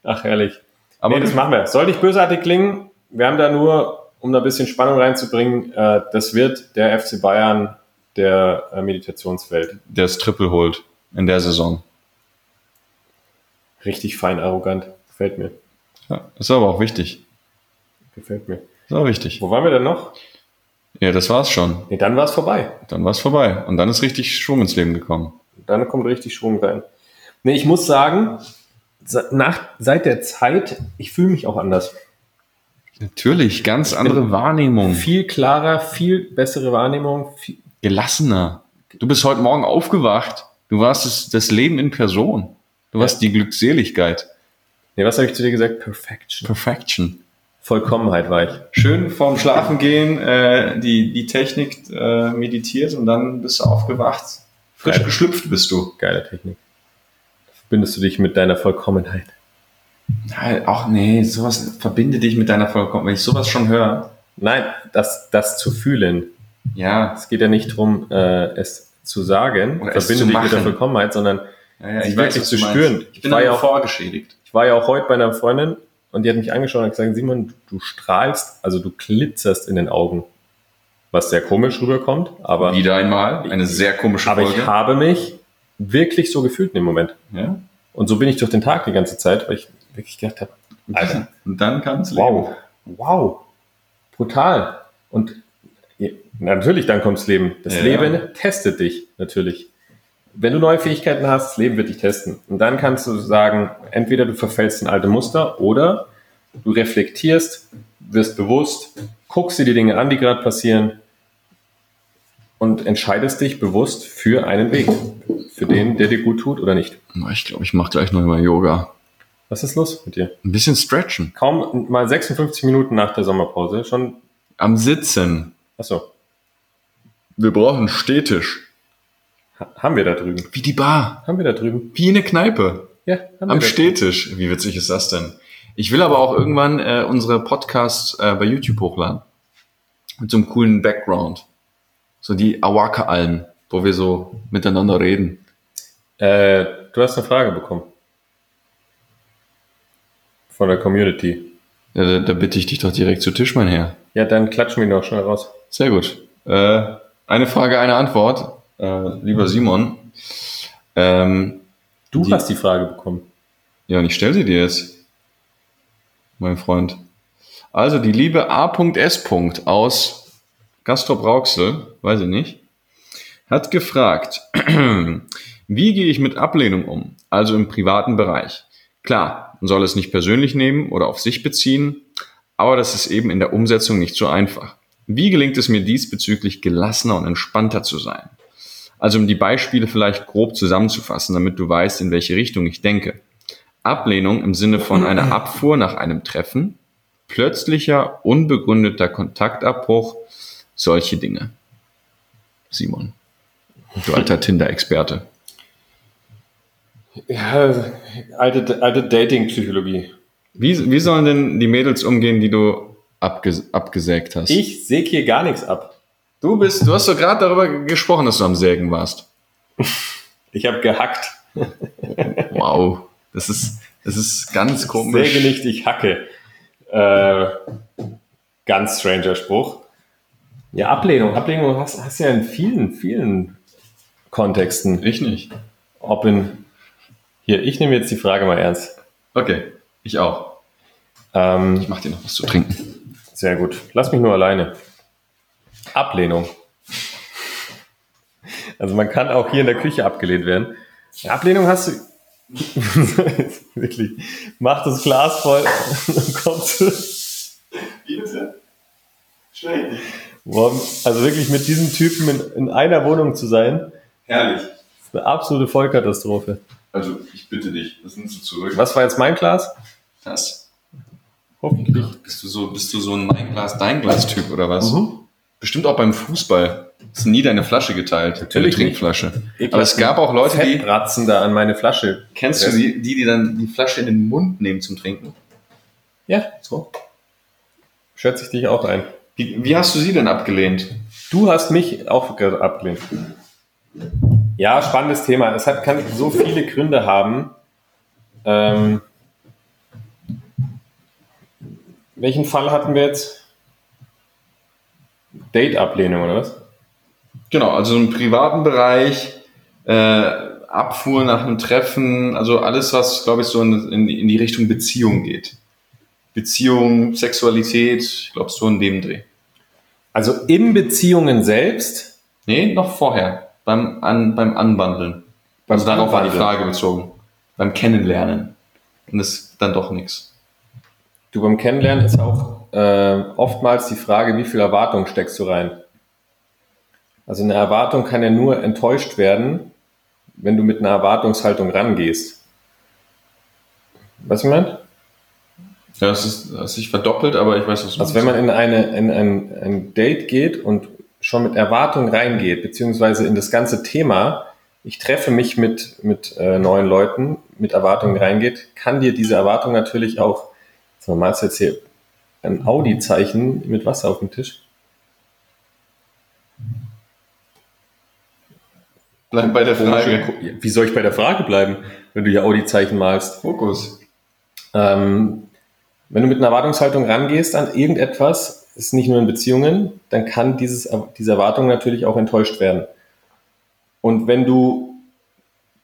Ach, herrlich. Aber nee, das machen wir. Soll nicht bösartig klingen, wir haben da nur, um da ein bisschen Spannung reinzubringen, äh, das wird der FC Bayern der äh, Meditationswelt. der es Triple holt in der Saison. Richtig fein, arrogant. Gefällt mir. Ja, ist aber auch wichtig. Gefällt mir. Ist auch wichtig. Wo waren wir denn noch? Ja, das war's schon. Nee, dann war es vorbei. Dann war's vorbei. Und dann ist richtig Schwung ins Leben gekommen. Dann kommt richtig Schwung rein. Nee, ich muss sagen, nach, seit der Zeit, ich fühle mich auch anders. Natürlich, ganz andere bin Wahrnehmung. Viel klarer, viel bessere Wahrnehmung. Viel, Gelassener. Du bist heute Morgen aufgewacht. Du warst das, das Leben in Person. Du warst die Glückseligkeit. Nee, was habe ich zu dir gesagt? Perfection. Perfection. Vollkommenheit war ich. Schön vorm Schlafengehen äh, die, die Technik äh, meditiert und dann bist du aufgewacht. Frisch Geil. geschlüpft bist du. Geile Technik. Verbindest du dich mit deiner Vollkommenheit. Ja, auch nee, sowas verbinde dich mit deiner Vollkommenheit. Wenn ich sowas schon höre, Nein, das, das zu fühlen. ja, Es geht ja nicht darum, äh, es zu sagen, Oder es verbinde dich mit der machen. Vollkommenheit, sondern ja, ja Sie ich wirklich was zu spüren. Ich bin ja auch- vorgeschädigt. Ich war ja auch heute bei einer Freundin und die hat mich angeschaut und gesagt, Simon, du strahlst, also du glitzerst in den Augen. Was sehr komisch rüberkommt, aber, Wieder einmal eine sehr komische aber Folge. ich habe mich wirklich so gefühlt in dem Moment. ja? Und so bin ich durch den Tag die ganze Zeit, weil ich wirklich gedacht habe, Alter, Und dann kann es wow, wow, brutal. Und ja, natürlich, dann kommt's Leben. Das Ja. Leben testet dich, natürlich. Wenn du neue Fähigkeiten hast, das Leben wird dich testen. Und dann kannst du sagen, entweder du verfällst in alte Muster oder du reflektierst, wirst bewusst, guckst dir die Dinge an, die gerade passieren und entscheidest dich bewusst für einen Weg. Für den, der dir gut tut oder nicht. Ich glaube, ich mache gleich noch mal Yoga. Was ist los mit dir? Ein bisschen stretchen. Kaum mal 56 Minuten nach der Sommerpause, schon, Am Sitzen. achso, Wir brauchen einen Stehtisch. Ha- haben wir da drüben. Wie die Bar. Haben wir da drüben. Wie eine Kneipe. Ja, haben Am wir Stehtisch. Wie witzig ist das denn? Ich will aber auch irgendwann äh, unsere Podcasts äh, bei YouTube hochladen. Mit so einem coolen Background. So die Awaka-Alm, wo wir so miteinander reden. Äh, du hast eine Frage bekommen. Von der Community. Ja, da, da bitte ich dich doch direkt zu Tisch, mein Herr. Ja, dann klatschen wir ihn doch schnell raus. Sehr gut. Äh, eine Frage, eine Antwort. Äh, lieber Simon. Ähm, Du Die- hast die Frage bekommen. Ja, und ich stelle sie dir jetzt, mein Freund. Also die liebe A.S. aus Gastrop Rauxel, weiß ich nicht, hat gefragt, [CLEARS THROAT] wie gehe ich mit Ablehnung um, also im privaten Bereich? Klar, man soll es nicht persönlich nehmen oder auf sich beziehen, aber das ist eben in der Umsetzung nicht so einfach. Wie gelingt es mir diesbezüglich gelassener und entspannter zu sein? Also um die Beispiele vielleicht grob zusammenzufassen, damit du weißt, in welche Richtung ich denke. Ablehnung im Sinne von einer [CLEARS THROAT] Abfuhr nach einem Treffen, plötzlicher, unbegründeter Kontaktabbruch, solche Dinge. Simon, du alter [LAUGHS] Tinder-Experte. Ja, alte, alte Dating-Psychologie. Wie, wie sollen denn die Mädels umgehen, die du abges abgesägt hast? Ich säge hier gar nichts ab. Du bist, du hast doch gerade darüber gesprochen, dass du am Sägen warst. [LAUGHS] Ich habe gehackt. [LAUGHS] Wow, das ist, das ist ganz komisch. säge nicht, ich hacke. Äh, ganz stranger Spruch. Ja, Ablehnung. Ablehnung hast, hast du ja in vielen, vielen Kontexten. Ich nicht. Ob in. Hier, ich nehme jetzt die Frage mal ernst. Okay, ich auch. Ähm, Ich mach dir noch was zu trinken. Sehr gut. Lass mich nur alleine. Ablehnung. Also man kann auch hier in der Küche abgelehnt werden. Ablehnung hast du. [LAUGHS] Wirklich. Mach das Glas voll und komm zu. Boah, Also wirklich mit diesem Typen in, in einer Wohnung zu sein, Herrlich. ist eine absolute Vollkatastrophe. Also, ich bitte dich, das nimmst du zurück. Was war jetzt mein Glas? Das? Hoffentlich. Bist du so, bist du so ein mein Glas, dein Glas-Typ oder was? Mhm. Bestimmt auch beim Fußball. Ist nie deine Flasche geteilt. Natürlich deine Trinkflasche. Aber es gab auch Leute, die, Fettbratzen da an meine Flasche. kennst du die, die, die dann die Flasche in den Mund nehmen zum Trinken? Ja, so. Schätze ich dich auch ein. Wie, wie hast du sie denn abgelehnt? Du hast mich auch abgelehnt. Ja, spannendes Thema. Es hat, kann so viele Gründe haben. Ähm, welchen Fall hatten wir jetzt? Date-Ablehnung oder was? Genau, also im privaten Bereich, äh, Abfuhr nach einem Treffen, also alles, was, glaube ich, so in, in, in die Richtung Beziehung geht. Beziehung, Sexualität, ich glaube, so in dem Dreh. Also in Beziehungen selbst. Nee, noch vorher, beim, An, beim Anbandeln. Also darauf war die. Frage bezogen. Beim Kennenlernen. Und das ist dann doch nichts. Du beim Kennenlernen ist auch äh, oftmals die Frage, wie viel Erwartung steckst du rein? Also eine Erwartung kann ja nur enttäuscht werden, wenn du mit einer Erwartungshaltung rangehst. Was ich meine? Ja, das ist, das ist sich verdoppelt, aber ich weiß, was du Also wenn man in, eine, in ein, ein Date geht und schon mit Erwartung reingeht, beziehungsweise in das ganze Thema, ich treffe mich mit, mit äh, neuen Leuten, mit Erwartungen reingeht, kann dir diese Erwartung natürlich auch, sagen wir mal, jetzt hier ein Audi-Zeichen mit Wasser auf dem Tisch. Bleib bei der Frage. Wie soll ich bei der Frage bleiben, wenn du hier Audi-Zeichen malst? Fokus. Ähm, wenn du mit einer Erwartungshaltung rangehst an irgendetwas, ist nicht nur in Beziehungen, dann kann dieses, diese Erwartung natürlich auch enttäuscht werden. Und wenn du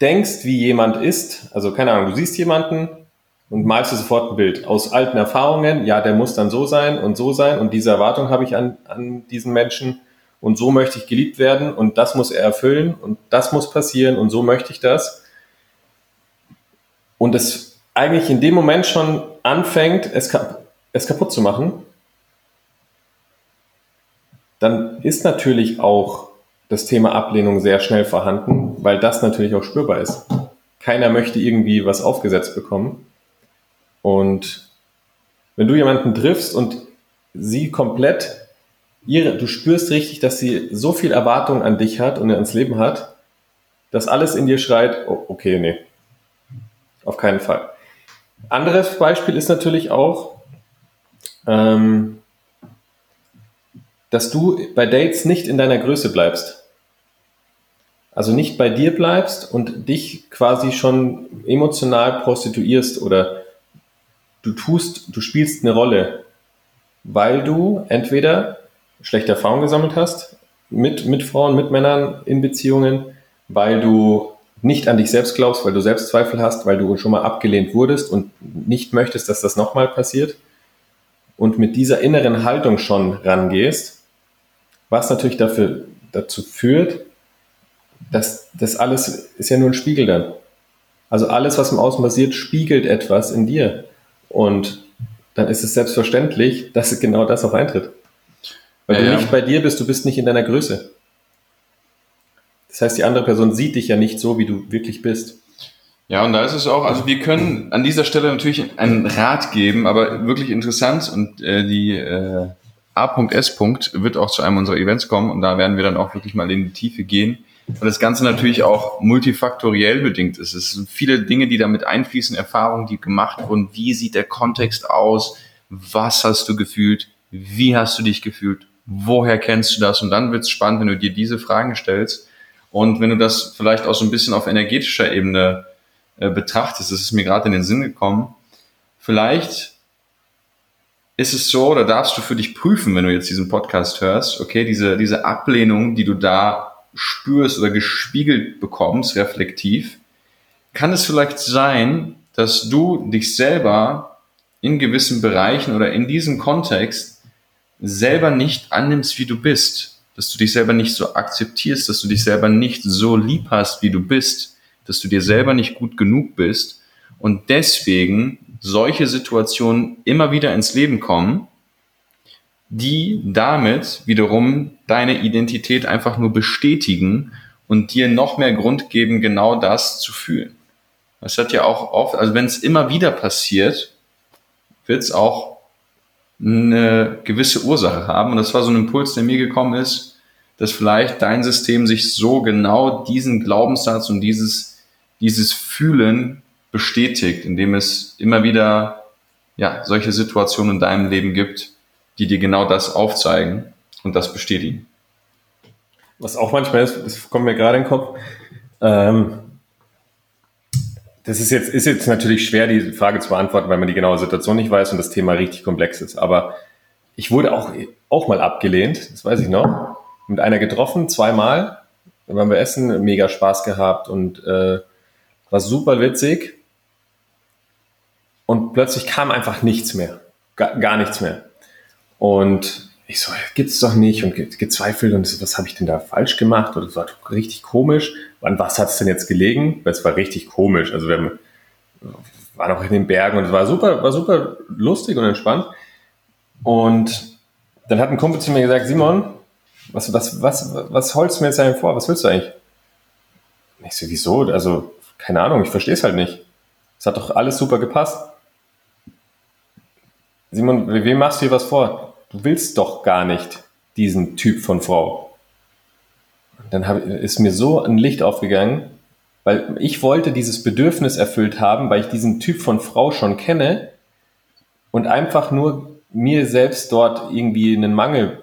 denkst, wie jemand ist, also keine Ahnung, du siehst jemanden und malst du sofort ein Bild aus alten Erfahrungen, ja, der muss dann so sein und so sein und diese Erwartung habe ich an, an diesen Menschen und so möchte ich geliebt werden und das muss er erfüllen und das muss passieren und so möchte ich das. Und es eigentlich in dem Moment schon anfängt, es, es kaputt zu machen, dann ist natürlich auch das Thema Ablehnung sehr schnell vorhanden, weil das natürlich auch spürbar ist. Keiner möchte irgendwie was aufgesetzt bekommen. Und wenn du jemanden triffst und sie komplett, ihre, du spürst richtig, dass sie so viel Erwartung an dich hat und ans Leben hat, dass alles in dir schreit, oh, okay, nee, auf keinen Fall. Anderes Beispiel ist natürlich auch, ähm, dass du bei Dates nicht in deiner Größe bleibst. Also nicht bei dir bleibst und dich quasi schon emotional prostituierst oder du tust, du spielst eine Rolle, weil du entweder schlechte Erfahrungen gesammelt hast mit, mit Frauen, mit Männern in Beziehungen, weil du nicht an dich selbst glaubst, weil du Selbstzweifel hast, weil du schon mal abgelehnt wurdest und nicht möchtest, dass das nochmal passiert und mit dieser inneren Haltung schon rangehst, was natürlich dafür, dazu führt, dass das alles ist ja nur ein Spiegel dann. Also alles, was im Außen passiert, spiegelt etwas in dir. Und dann ist es selbstverständlich, dass genau das auch eintritt. Weil ja, du nicht bei dir bist, du bist nicht in deiner Größe. Das heißt, die andere Person sieht dich ja nicht so, wie du wirklich bist. Ja, und da ist es auch, also wir können an dieser Stelle natürlich einen Rat geben, aber wirklich interessant und äh, die äh, A.S. wird auch zu einem unserer Events kommen und da werden wir dann auch wirklich mal in die Tiefe gehen. Und das Ganze natürlich auch multifaktoriell bedingt ist. Es sind viele Dinge, die damit einfließen, Erfahrungen, die gemacht wurden. Wie sieht der Kontext aus? Was hast du gefühlt? Wie hast du dich gefühlt? Woher kennst du das? Und dann wird es spannend, wenn du dir diese Fragen stellst und wenn du das vielleicht auch so ein bisschen auf energetischer Ebene äh, betrachtest, das ist mir gerade in den Sinn gekommen, vielleicht ist es so, oder darfst du für dich prüfen, wenn du jetzt diesen Podcast hörst, okay, diese, diese Ablehnung, die du da spürst oder gespiegelt bekommst, reflektiv, kann es vielleicht sein, dass du dich selber in gewissen Bereichen oder in diesem Kontext selber nicht annimmst, wie du bist dass du dich selber nicht so akzeptierst, dass du dich selber nicht so lieb hast, wie du bist, dass du dir selber nicht gut genug bist und deswegen solche Situationen immer wieder ins Leben kommen, die damit wiederum deine Identität einfach nur bestätigen und dir noch mehr Grund geben, genau das zu fühlen. Das hat ja auch oft, also wenn es immer wieder passiert, wird es auch eine gewisse Ursache haben. Und das war so ein Impuls, der mir gekommen ist, dass vielleicht dein System sich so genau diesen Glaubenssatz und dieses, dieses Fühlen bestätigt, indem es immer wieder ja, solche Situationen in deinem Leben gibt, die dir genau das aufzeigen und das bestätigen. Was auch manchmal ist, das kommt mir gerade in den Kopf, ähm, das ist jetzt, ist jetzt natürlich schwer, die Frage zu beantworten, weil man die genaue Situation nicht weiß und das Thema richtig komplex ist. Aber ich wurde auch, auch mal abgelehnt, das weiß ich noch mit einer getroffen, zweimal. Dann waren wir essen, mega Spaß gehabt und äh, war super witzig. Und plötzlich kam einfach nichts mehr. Gar, gar nichts mehr. Und ich so, gibt's doch nicht und gezweifelt und so, was habe ich denn da falsch gemacht? Oder das war richtig komisch. An was hat es denn jetzt gelegen? Weil es war richtig komisch. Also wir haben, waren auch in den Bergen und es war super, war super lustig und entspannt. Und dann hat ein Kumpel zu mir gesagt, Simon, was, was, was, was holst du mir jetzt eigentlich vor? Was willst du eigentlich? Ich so, wieso? Also, keine Ahnung, ich verstehe es halt nicht. Es hat doch alles super gepasst. Simon, wem machst du hier was vor? Du willst doch gar nicht diesen Typ von Frau. Dann hab, ist mir so ein Licht aufgegangen, weil ich wollte dieses Bedürfnis erfüllt haben, weil ich diesen Typ von Frau schon kenne und einfach nur mir selbst dort irgendwie einen Mangel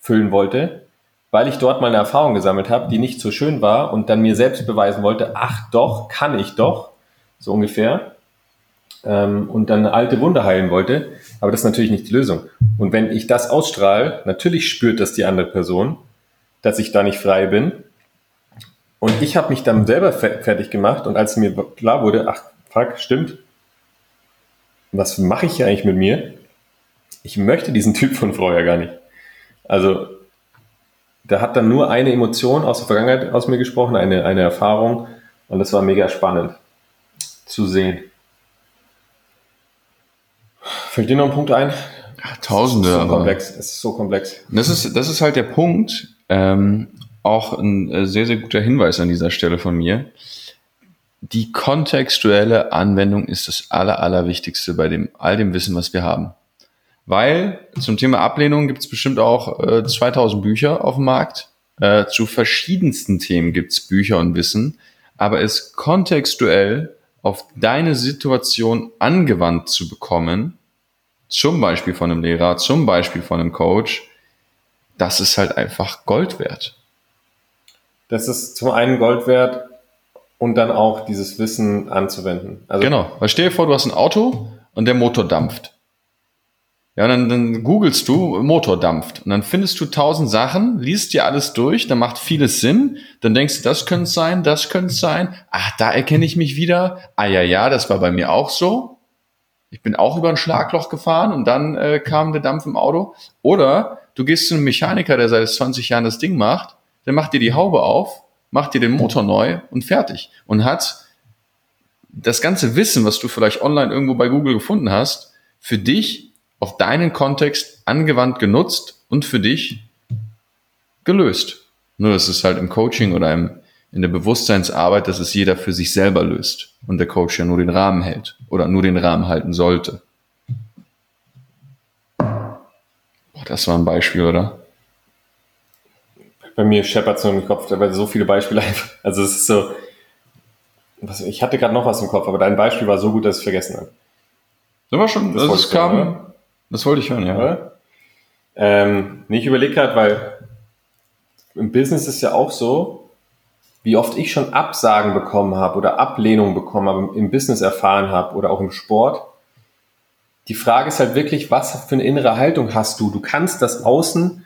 füllen wollte, weil ich dort mal eine Erfahrung gesammelt habe, die nicht so schön war und dann mir selbst beweisen wollte, ach doch, kann ich doch, so ungefähr, ähm, und dann eine alte Wunde heilen wollte. Aber das ist natürlich nicht die Lösung. Und wenn ich das ausstrahle, natürlich spürt das die andere Person, dass ich da nicht frei bin. Und ich habe mich dann selber fertig gemacht und als mir klar wurde, ach, fuck, stimmt, was mache ich hier eigentlich mit mir? Ich möchte diesen Typ von ja gar nicht. Also, da hat dann nur eine Emotion aus der Vergangenheit aus mir gesprochen, eine, eine Erfahrung und das war mega spannend zu sehen. Fällt dir noch ein Punkt ein? Tausende. Es ist so aber- komplex. Es ist so komplex. Das ist, das ist halt der Punkt. Ähm, auch ein äh, sehr, sehr guter Hinweis an dieser Stelle von mir. Die kontextuelle Anwendung ist das Aller, Allerwichtigste bei dem, all dem Wissen, was wir haben. Weil zum Thema Ablehnung gibt es bestimmt auch äh, 2000 Bücher auf dem Markt. Äh, zu verschiedensten Themen gibt es Bücher und Wissen. Aber es kontextuell auf deine Situation angewandt zu bekommen, zum Beispiel von einem Lehrer, zum Beispiel von einem Coach, das ist halt einfach Gold wert. Das ist zum einen Gold wert und dann auch dieses Wissen anzuwenden. Also Genau. Weil stell dir vor, du hast ein Auto und der Motor dampft. Ja, und dann, dann googelst du, Motor dampft. Und dann findest du tausend Sachen, liest dir alles durch, dann macht vieles Sinn. Dann denkst du, das könnte sein, das könnte sein. Ach, da erkenne ich mich wieder. Ah ja, ja, das war bei mir auch so. Ich bin auch über ein Schlagloch gefahren und dann äh, kam der Dampf im Auto. Oder du gehst zu einem Mechaniker, der seit 20 Jahren das Ding macht, der macht dir die Haube auf, macht dir den Motor neu und fertig. Und hat das ganze Wissen, was du vielleicht online irgendwo bei Google gefunden hast, für dich auf deinen Kontext angewandt genutzt und für dich gelöst. Nur das ist halt im Coaching oder im, in der Bewusstseinsarbeit, dass es jeder für sich selber löst und der Coach ja nur den Rahmen hält oder nur den Rahmen halten sollte. Boah, das war ein Beispiel, oder? bei mir scheppert es nur im Kopf, weil so viele Beispiele einfach. Also es ist so. Was, ich hatte gerade noch was im Kopf, aber dein Beispiel war so gut, dass ich es vergessen habe. Sind wir schon? Das Das, das du, kam. oder? Das wollte ich hören, ja. Oder? Ähm, nee, ich überlege gerade, weil im Business ist ja auch so, wie oft ich schon Absagen bekommen habe oder Ablehnung bekommen habe, im Business erfahren habe oder auch im Sport. Die Frage ist halt wirklich, was für eine innere Haltung hast du? Du kannst das Außen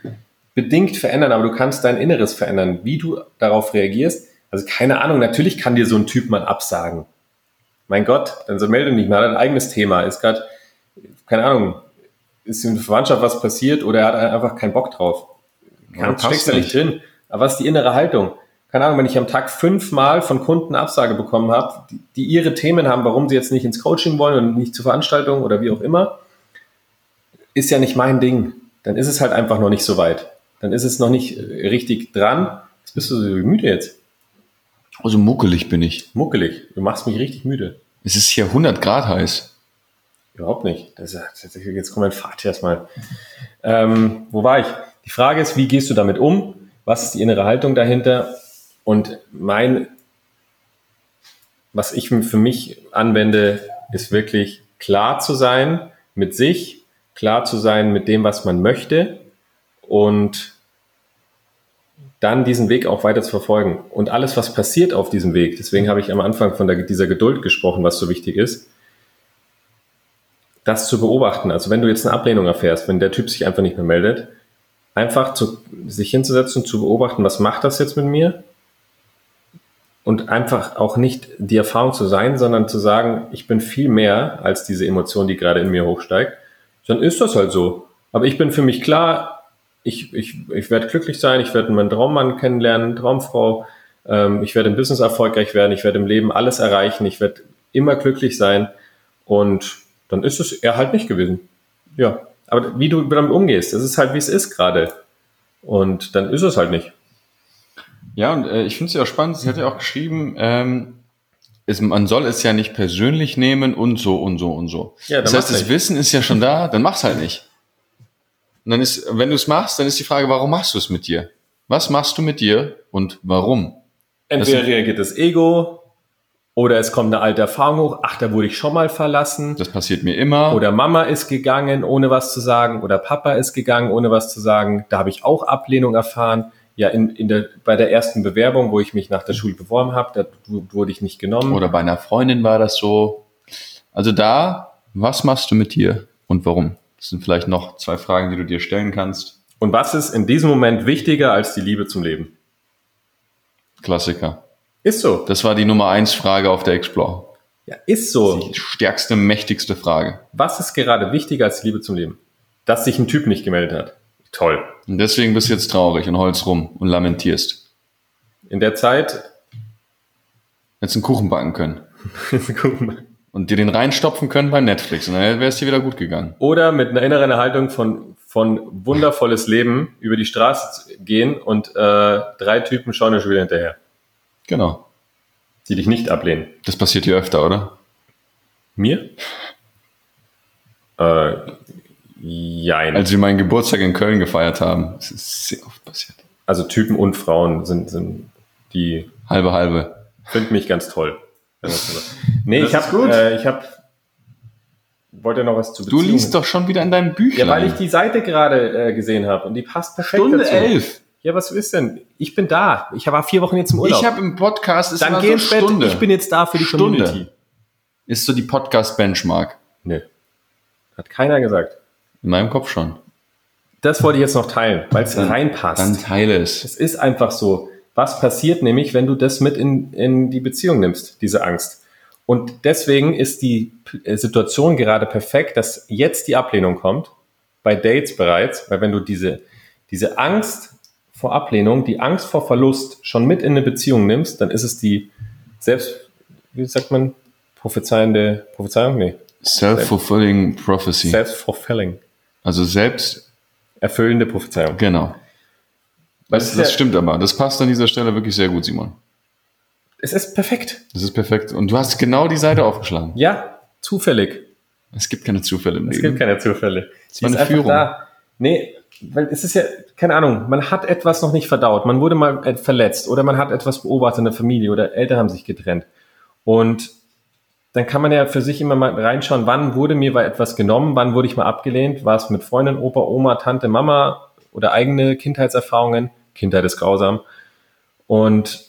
bedingt verändern, aber du kannst dein Inneres verändern, wie du darauf reagierst. Also keine Ahnung, natürlich kann dir so ein Typ mal absagen. Mein Gott, dann so melde dich mal, hat ein eigenes Thema, ist gerade, keine Ahnung, ist in der Verwandtschaft was passiert oder er hat einfach keinen Bock drauf. Kann, passt steckst da nicht nicht. drin. Aber was ist die innere Haltung? Keine Ahnung, wenn ich am Tag fünfmal von Kunden Absage bekommen habe, die, die ihre Themen haben, warum sie jetzt nicht ins Coaching wollen und nicht zur Veranstaltung oder wie auch immer, ist ja nicht mein Ding. Dann ist es halt einfach noch nicht so weit. Dann ist es noch nicht äh, richtig dran. Jetzt bist du so müde jetzt. Also muckelig bin ich. Muckelig. Du machst mich richtig müde. Es ist hier 100 Grad heiß. Überhaupt nicht. Das ist, ja- das ist, jetzt kommt mein Vater erstmal. Ähm, wo war ich? Die Frage ist, wie gehst du damit um? Was ist die innere Haltung dahinter? Und mein, was ich für mich anwende, ist wirklich klar zu sein mit sich, klar zu sein mit dem, was man möchte und dann diesen Weg auch weiter zu verfolgen. Und alles, was passiert auf diesem Weg, deswegen habe ich am Anfang von der, dieser Geduld gesprochen, was so wichtig ist, das zu beobachten. Also wenn du jetzt eine Ablehnung erfährst, wenn der Typ sich einfach nicht mehr meldet, einfach zu, sich hinzusetzen zu beobachten, was macht das jetzt mit mir? Und einfach auch nicht die Erfahrung zu sein, sondern zu sagen, ich bin viel mehr als diese Emotion, die gerade in mir hochsteigt. Dann ist das halt so. Aber ich bin für mich klar, ich, ich, ich werde glücklich sein, ich werde meinen Traummann kennenlernen, Traumfrau, ähm, ich werde im Business erfolgreich werden, ich werde im Leben alles erreichen, ich werde immer glücklich sein und dann ist es er halt nicht gewesen. Ja, aber wie du damit umgehst, das ist halt, wie es ist gerade. Und dann ist es halt nicht. Ja, und äh, ich finde es ja auch spannend, sie hat ja auch geschrieben, ähm, es, man soll es ja nicht persönlich nehmen und so und so und so. Ja, das heißt, das nicht. Wissen ist ja schon da, dann mach's halt nicht. Und dann ist, wenn du es machst, dann ist die Frage, warum machst du es mit dir? Was machst du mit dir und warum? Entweder Das- reagiert das Ego oder es kommt eine alte Erfahrung hoch, ach, da wurde ich schon mal verlassen. Das passiert mir immer. Oder Mama ist gegangen, ohne was zu sagen. Oder Papa ist gegangen, ohne was zu sagen. Da habe ich auch Ablehnung erfahren. Ja, in, in der, bei der ersten Bewerbung, wo ich mich nach der Schule beworben habe, da wurde ich nicht genommen. Oder bei einer Freundin war das so. Also da, was machst du mit dir und warum? Das sind vielleicht noch zwei Fragen, die du dir stellen kannst. Und was ist in diesem Moment wichtiger als die Liebe zum Leben? Klassiker. Ist so. Das war die Nummer eins Frage auf der Explore. Ja, ist so. Die stärkste, mächtigste Frage. Was ist gerade wichtiger als die Liebe zum Leben? Dass sich ein Typ nicht gemeldet hat. Toll. Und deswegen bist du jetzt traurig und holst rum und lamentierst. In der Zeit, Jetzt einen Kuchen backen können. [LAUGHS] Und dir den reinstopfen können bei Netflix. Und dann wäre es dir wieder gut gegangen. Oder mit einer inneren Haltung von, von wundervolles Leben über die Straße gehen und äh, drei Typen schauen dir schon wieder hinterher, Genau. die dich nicht ablehnen. Das passiert dir öfter, oder? Mir? Äh, jein. Also, Als wir meinen Geburtstag in Köln gefeiert haben. Das ist sehr oft passiert. Also Typen und Frauen sind, sind die Halbe, halbe. finden mich ganz toll. Nee, Das ich habe äh, ich hab, wollte noch was zu Du liest doch schon wieder in deinem Büchlein. Ja, weil ich die Seite gerade äh, gesehen habe und die passt perfekt Stunde dazu. elf. Ja, was ist denn? Ich bin da. Ich war vier Wochen jetzt im Urlaub. Ich habe im Podcast, ist Dann immer geh so ins Bett. Stunde. Ich bin jetzt da für die Stunde. Community. ist so die Podcast-Benchmark. Nö. Hat keiner gesagt. In meinem Kopf schon. Das wollte ich jetzt noch teilen, weil es reinpasst. Dann teile es. Es ist einfach so. Was passiert nämlich, wenn du das mit in, in die Beziehung nimmst, diese Angst? Und deswegen ist die äh, Situation gerade perfekt, dass jetzt die Ablehnung kommt, bei Dates bereits, weil wenn du diese, diese Angst vor Ablehnung, die Angst vor Verlust schon mit in eine Beziehung nimmst, dann ist es die selbst, wie sagt man, prophezeiende, Prophezeiung? Nee, Self-fulfilling Prophecy. self-fulfilling, also selbst, erfüllende Prophezeiung. genau. Das, es ist das stimmt aber. Das passt an dieser Stelle wirklich sehr gut, Simon. Es ist perfekt. Das ist perfekt. Und du hast genau die Seite aufgeschlagen. Ja, zufällig. Es gibt keine Zufälle im Es Leben. gibt keine Zufälle. war Die eine Führung. Da. Nee, weil es ist ja, keine Ahnung, man hat etwas noch nicht verdaut. Man wurde mal verletzt oder man hat etwas beobachtet in der Familie oder Eltern haben sich getrennt. Und dann kann man ja für sich immer mal reinschauen, wann wurde mir etwas genommen, wann wurde ich mal abgelehnt, war es mit Freundin, Opa, Oma, Tante, Mama oder eigene Kindheitserfahrungen. Kindheit ist grausam. Und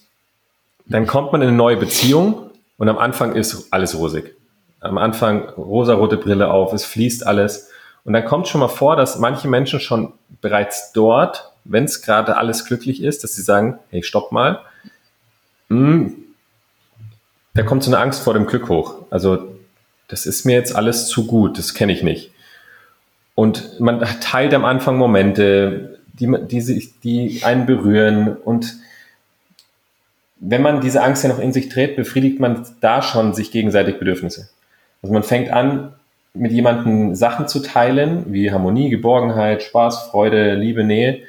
dann kommt man in eine neue Beziehung und am Anfang ist alles rosig. Am Anfang rosarote Brille auf, es fließt alles. Und dann kommt schon mal vor, dass manche Menschen schon bereits dort, wenn es gerade alles glücklich ist, dass sie sagen, hey, stopp mal. Hm, da kommt so eine Angst vor dem Glück hoch. Also das ist mir jetzt alles zu gut, das kenne ich nicht. Und man teilt am Anfang Momente, die, die, sich, die einen berühren. Und wenn man diese Angst ja noch in sich trägt, befriedigt man da schon sich gegenseitig Bedürfnisse. Also man fängt an, mit jemandem Sachen zu teilen, wie Harmonie, Geborgenheit, Spaß, Freude, Liebe, Nähe.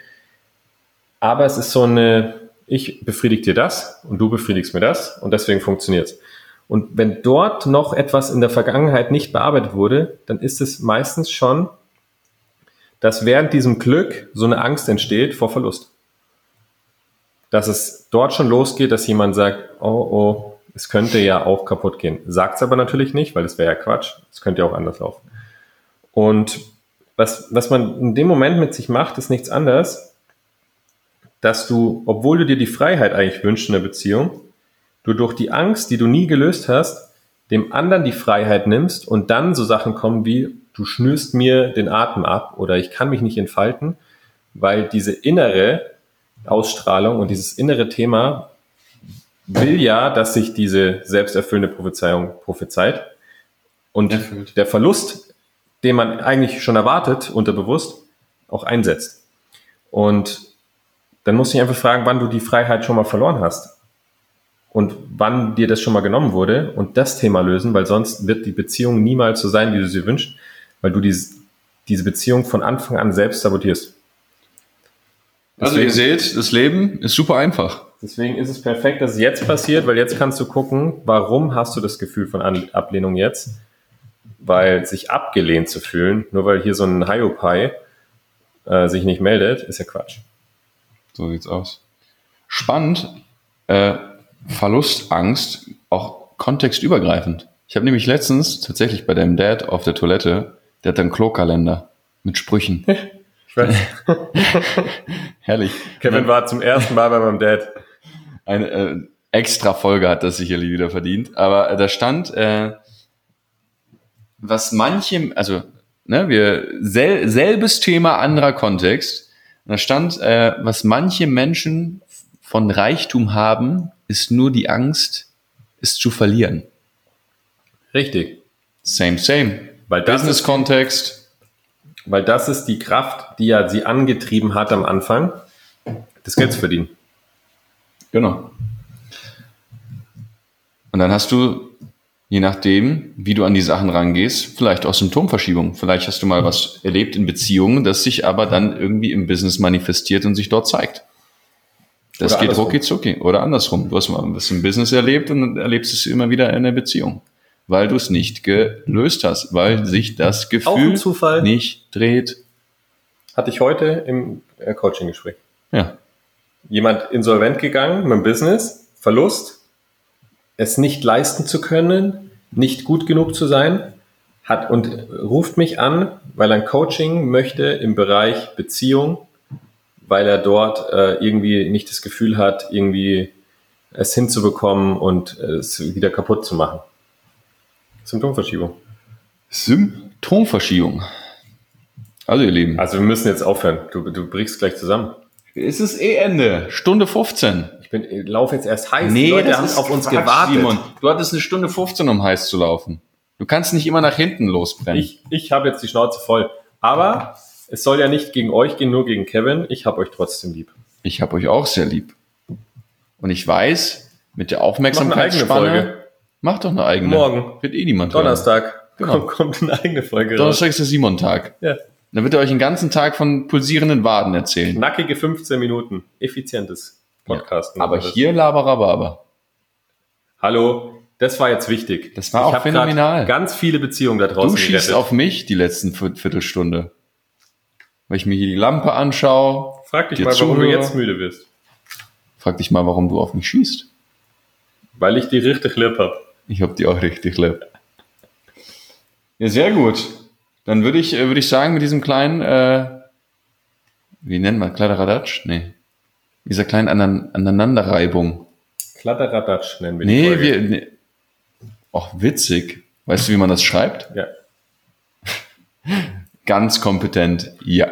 Aber es ist so eine, ich befriedige dir das und du befriedigst mir das und deswegen funktioniert's. Und wenn dort noch etwas in der Vergangenheit nicht bearbeitet wurde, dann ist es meistens schon, dass während diesem Glück so eine Angst entsteht vor Verlust. Dass es dort schon losgeht, dass jemand sagt, oh, oh, es könnte ja auch kaputt gehen. Sagt es aber natürlich nicht, weil das wäre ja Quatsch. Es könnte ja auch anders laufen. Und was, was man in dem Moment mit sich macht, ist nichts anderes, dass du, obwohl du dir die Freiheit eigentlich wünschst in der Beziehung, du durch die Angst, die du nie gelöst hast, dem anderen die Freiheit nimmst und dann so Sachen kommen wie, du schnürst mir den Atem ab oder ich kann mich nicht entfalten, weil diese innere Ausstrahlung und dieses innere Thema will ja, dass sich diese selbsterfüllende Prophezeiung prophezeit. Und Erfüllt. der Verlust, den man eigentlich schon erwartet, unterbewusst, auch einsetzt. Und dann musst du dich einfach fragen, wann du die Freiheit schon mal verloren hast. Und wann dir das schon mal genommen wurde und das Thema lösen, weil sonst wird die Beziehung niemals so sein, wie du sie wünschst, weil du diese, diese Beziehung von Anfang an selbst sabotierst. Also ihr seht, das Leben ist super einfach. Deswegen ist es perfekt, dass es jetzt passiert, weil jetzt kannst du gucken, warum hast du das Gefühl von Ablehnung jetzt? Weil sich abgelehnt zu fühlen, nur weil hier so ein Hiopai äh, sich nicht meldet, ist ja Quatsch. So sieht's aus. Spannend, äh, Verlustangst, auch kontextübergreifend. Ich habe nämlich letztens tatsächlich bei deinem Dad auf der Toilette, der hat einen Klokalender mit Sprüchen. [LAUGHS] Ich weiß. [LAUGHS] Herrlich. Kevin war zum ersten Mal bei meinem Dad. Eine äh, extra Folge hat das sicherlich wieder verdient. Aber äh, da stand, äh, was manche, also ne, wir sel, selbes Thema, anderer Kontext. Und da stand, äh, was manche Menschen von Reichtum haben, ist nur die Angst, es zu verlieren. Richtig. Same, same. Weil das ist, Business-Kontext. weil das ist die Kraft, die ja sie angetrieben hat am Anfang, das Geld zu verdienen. Genau. Und dann hast du, je nachdem, wie du an die Sachen rangehst, vielleicht auch Symptomverschiebung. Vielleicht hast du mal was erlebt in Beziehungen, das sich aber dann irgendwie im Business manifestiert und sich dort zeigt. Das Oder geht rucki zucki. Oder andersrum. Du hast mal was im Business erlebt und dann erlebst es immer wieder in der Beziehung. Weil du es nicht gelöst hast, weil sich das Gefühl nicht dreht. Hatte ich heute im äh, Coaching-Gespräch. Ja. Jemand insolvent gegangen mit dem Business, Verlust, es nicht leisten zu können, nicht gut genug zu sein, hat und ruft mich an, weil er ein Coaching möchte im Bereich Beziehung, weil er dort äh, irgendwie nicht das Gefühl hat, irgendwie es hinzubekommen und äh, es wieder kaputt zu machen. Symptomverschiebung. Symptomverschiebung. Also ihr Lieben. Also wir müssen jetzt aufhören. Du, du brichst gleich zusammen. Es ist eh Ende. Stunde 15. Ich bin, ich laufe jetzt erst heiß. Die Leute haben auf uns Quatsch, gewartet. Simon. Du hattest eine Stunde 15, um heiß zu laufen. Du kannst nicht immer nach hinten losbrennen. Ich, ich habe jetzt die Schnauze voll. Aber es soll ja nicht gegen euch gehen, nur gegen Kevin. Ich habe euch trotzdem lieb. Ich habe euch auch sehr lieb. Und ich weiß, mit der Aufmerksamkeitsspanne, Folge. mach doch eine eigene. Morgen. Wird eh niemand hören. Donnerstag Genau. kommt, kommt eine eigene Folge raus. Donnerstag ist der Simon-Tag. Ja. Dann wird er euch den ganzen Tag von pulsierenden Waden erzählen. Nackige 15 Minuten. Effizientes Podcasten. Aber hier Laberababa. Hallo, das war jetzt wichtig. Das war auch hab grad phänomenal. Ganz viele Beziehungen da draußen Du schießt gerettet. auf mich die letzten Viert- Viertelstunde. Weil ich mir hier die Lampe anschaue. Frag dich mal, warum du zuhöre. jetzt müde bist. Frag dich mal, warum du auf mich schießt. Weil ich die richtig lieb hab. Ich hab die auch richtig lieb. Ja, sehr gut. Dann würde ich, äh, würde ich sagen, mit diesem kleinen, äh, wie nennt man, Kladderadatsch? Nee. Dieser kleinen Anan Aneinanderreibung. Kladderadatsch nennen wir die Nee, Folge. wir, nee. Och, witzig. Weißt du, wie man das schreibt? Ja, [LAUGHS] Ganz kompetent. Ja.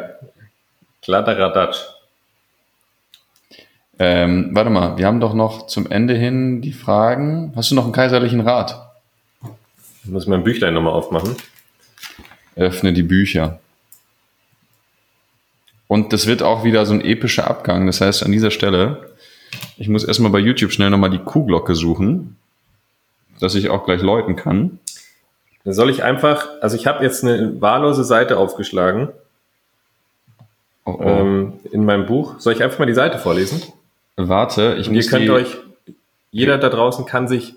Kladderadatsch. Ähm, warte mal, wir haben doch noch zum Ende hin die Fragen. Hast du noch einen kaiserlichen Rat? Ich muss mein Büchlein nochmal aufmachen. Öffne die Bücher. Und das wird auch wieder so ein epischer Abgang. Das heißt, an dieser Stelle, ich muss erstmal bei YouTube schnell nochmal die Kuhglocke suchen, dass ich auch gleich läuten kann. Dann soll ich einfach, also ich habe jetzt eine wahllose Seite aufgeschlagen Oh, oh. ähm, in meinem Buch. Soll ich einfach mal die Seite vorlesen? Warte, ich Und ihr muss könnt die, euch, jeder da draußen kann sich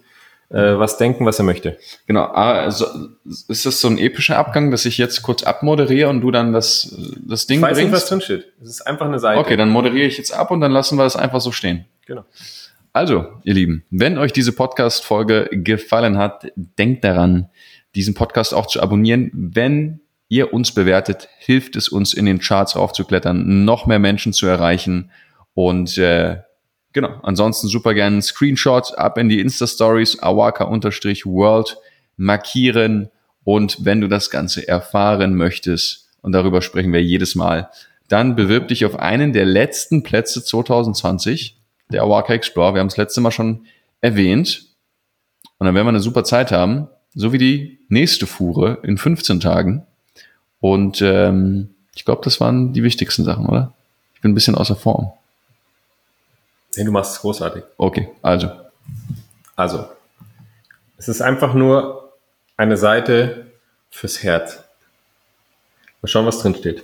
äh, was denken, was er möchte. Genau, ah, also, ist das so ein epischer Abgang, dass ich jetzt kurz abmoderiere und du dann das, das Ding Ich weiß nicht, was bringst? drin steht. Es ist einfach eine Seite. Okay, dann moderiere ich jetzt ab und dann lassen wir es einfach so stehen. Genau. Also, ihr Lieben, wenn euch diese Podcast-Folge gefallen hat, denkt daran, diesen Podcast auch zu abonnieren. Wenn ihr uns bewertet, hilft es uns in den Charts aufzuklettern, noch mehr Menschen zu erreichen. Und äh, genau, ansonsten super gerne einen Screenshot ab in die Insta-Stories, awaka-world markieren. Und wenn du das Ganze erfahren möchtest, und darüber sprechen wir jedes Mal, dann bewirb dich auf einen der letzten Plätze 2020, der Awaka Explorer. Wir haben es letzte Mal schon erwähnt. Und dann werden wir eine super Zeit haben, so wie die nächste Fuhre in 15 Tagen. Und ähm, ich glaube, das waren die wichtigsten Sachen, oder? Ich bin ein bisschen außer Form. Nee, du machst es großartig. Okay, also. Also, es ist einfach nur eine Seite fürs Herz. Mal schauen, was drin steht.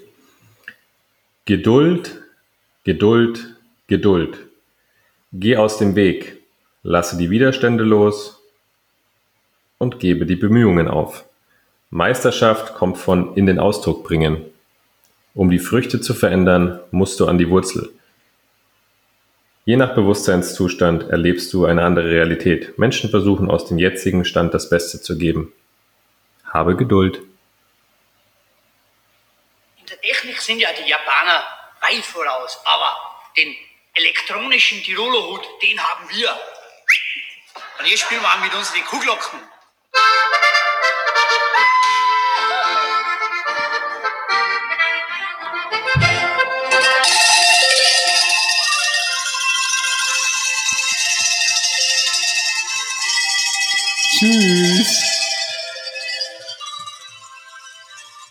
Geduld, Geduld, Geduld. Geh aus dem Weg, lasse die Widerstände los und gebe die Bemühungen auf. Meisterschaft kommt von in den Ausdruck bringen. Um die Früchte zu verändern, musst du an die Wurzel. Je nach Bewusstseinszustand erlebst du eine andere Realität. Menschen versuchen aus dem jetzigen Stand das Beste zu geben. Habe Geduld. In der Technik sind ja die Japaner weit voraus, aber den elektronischen Tiroler Hut, den haben wir. Und jetzt spielen wir auch mit unseren Kuhglocken. Tschüss.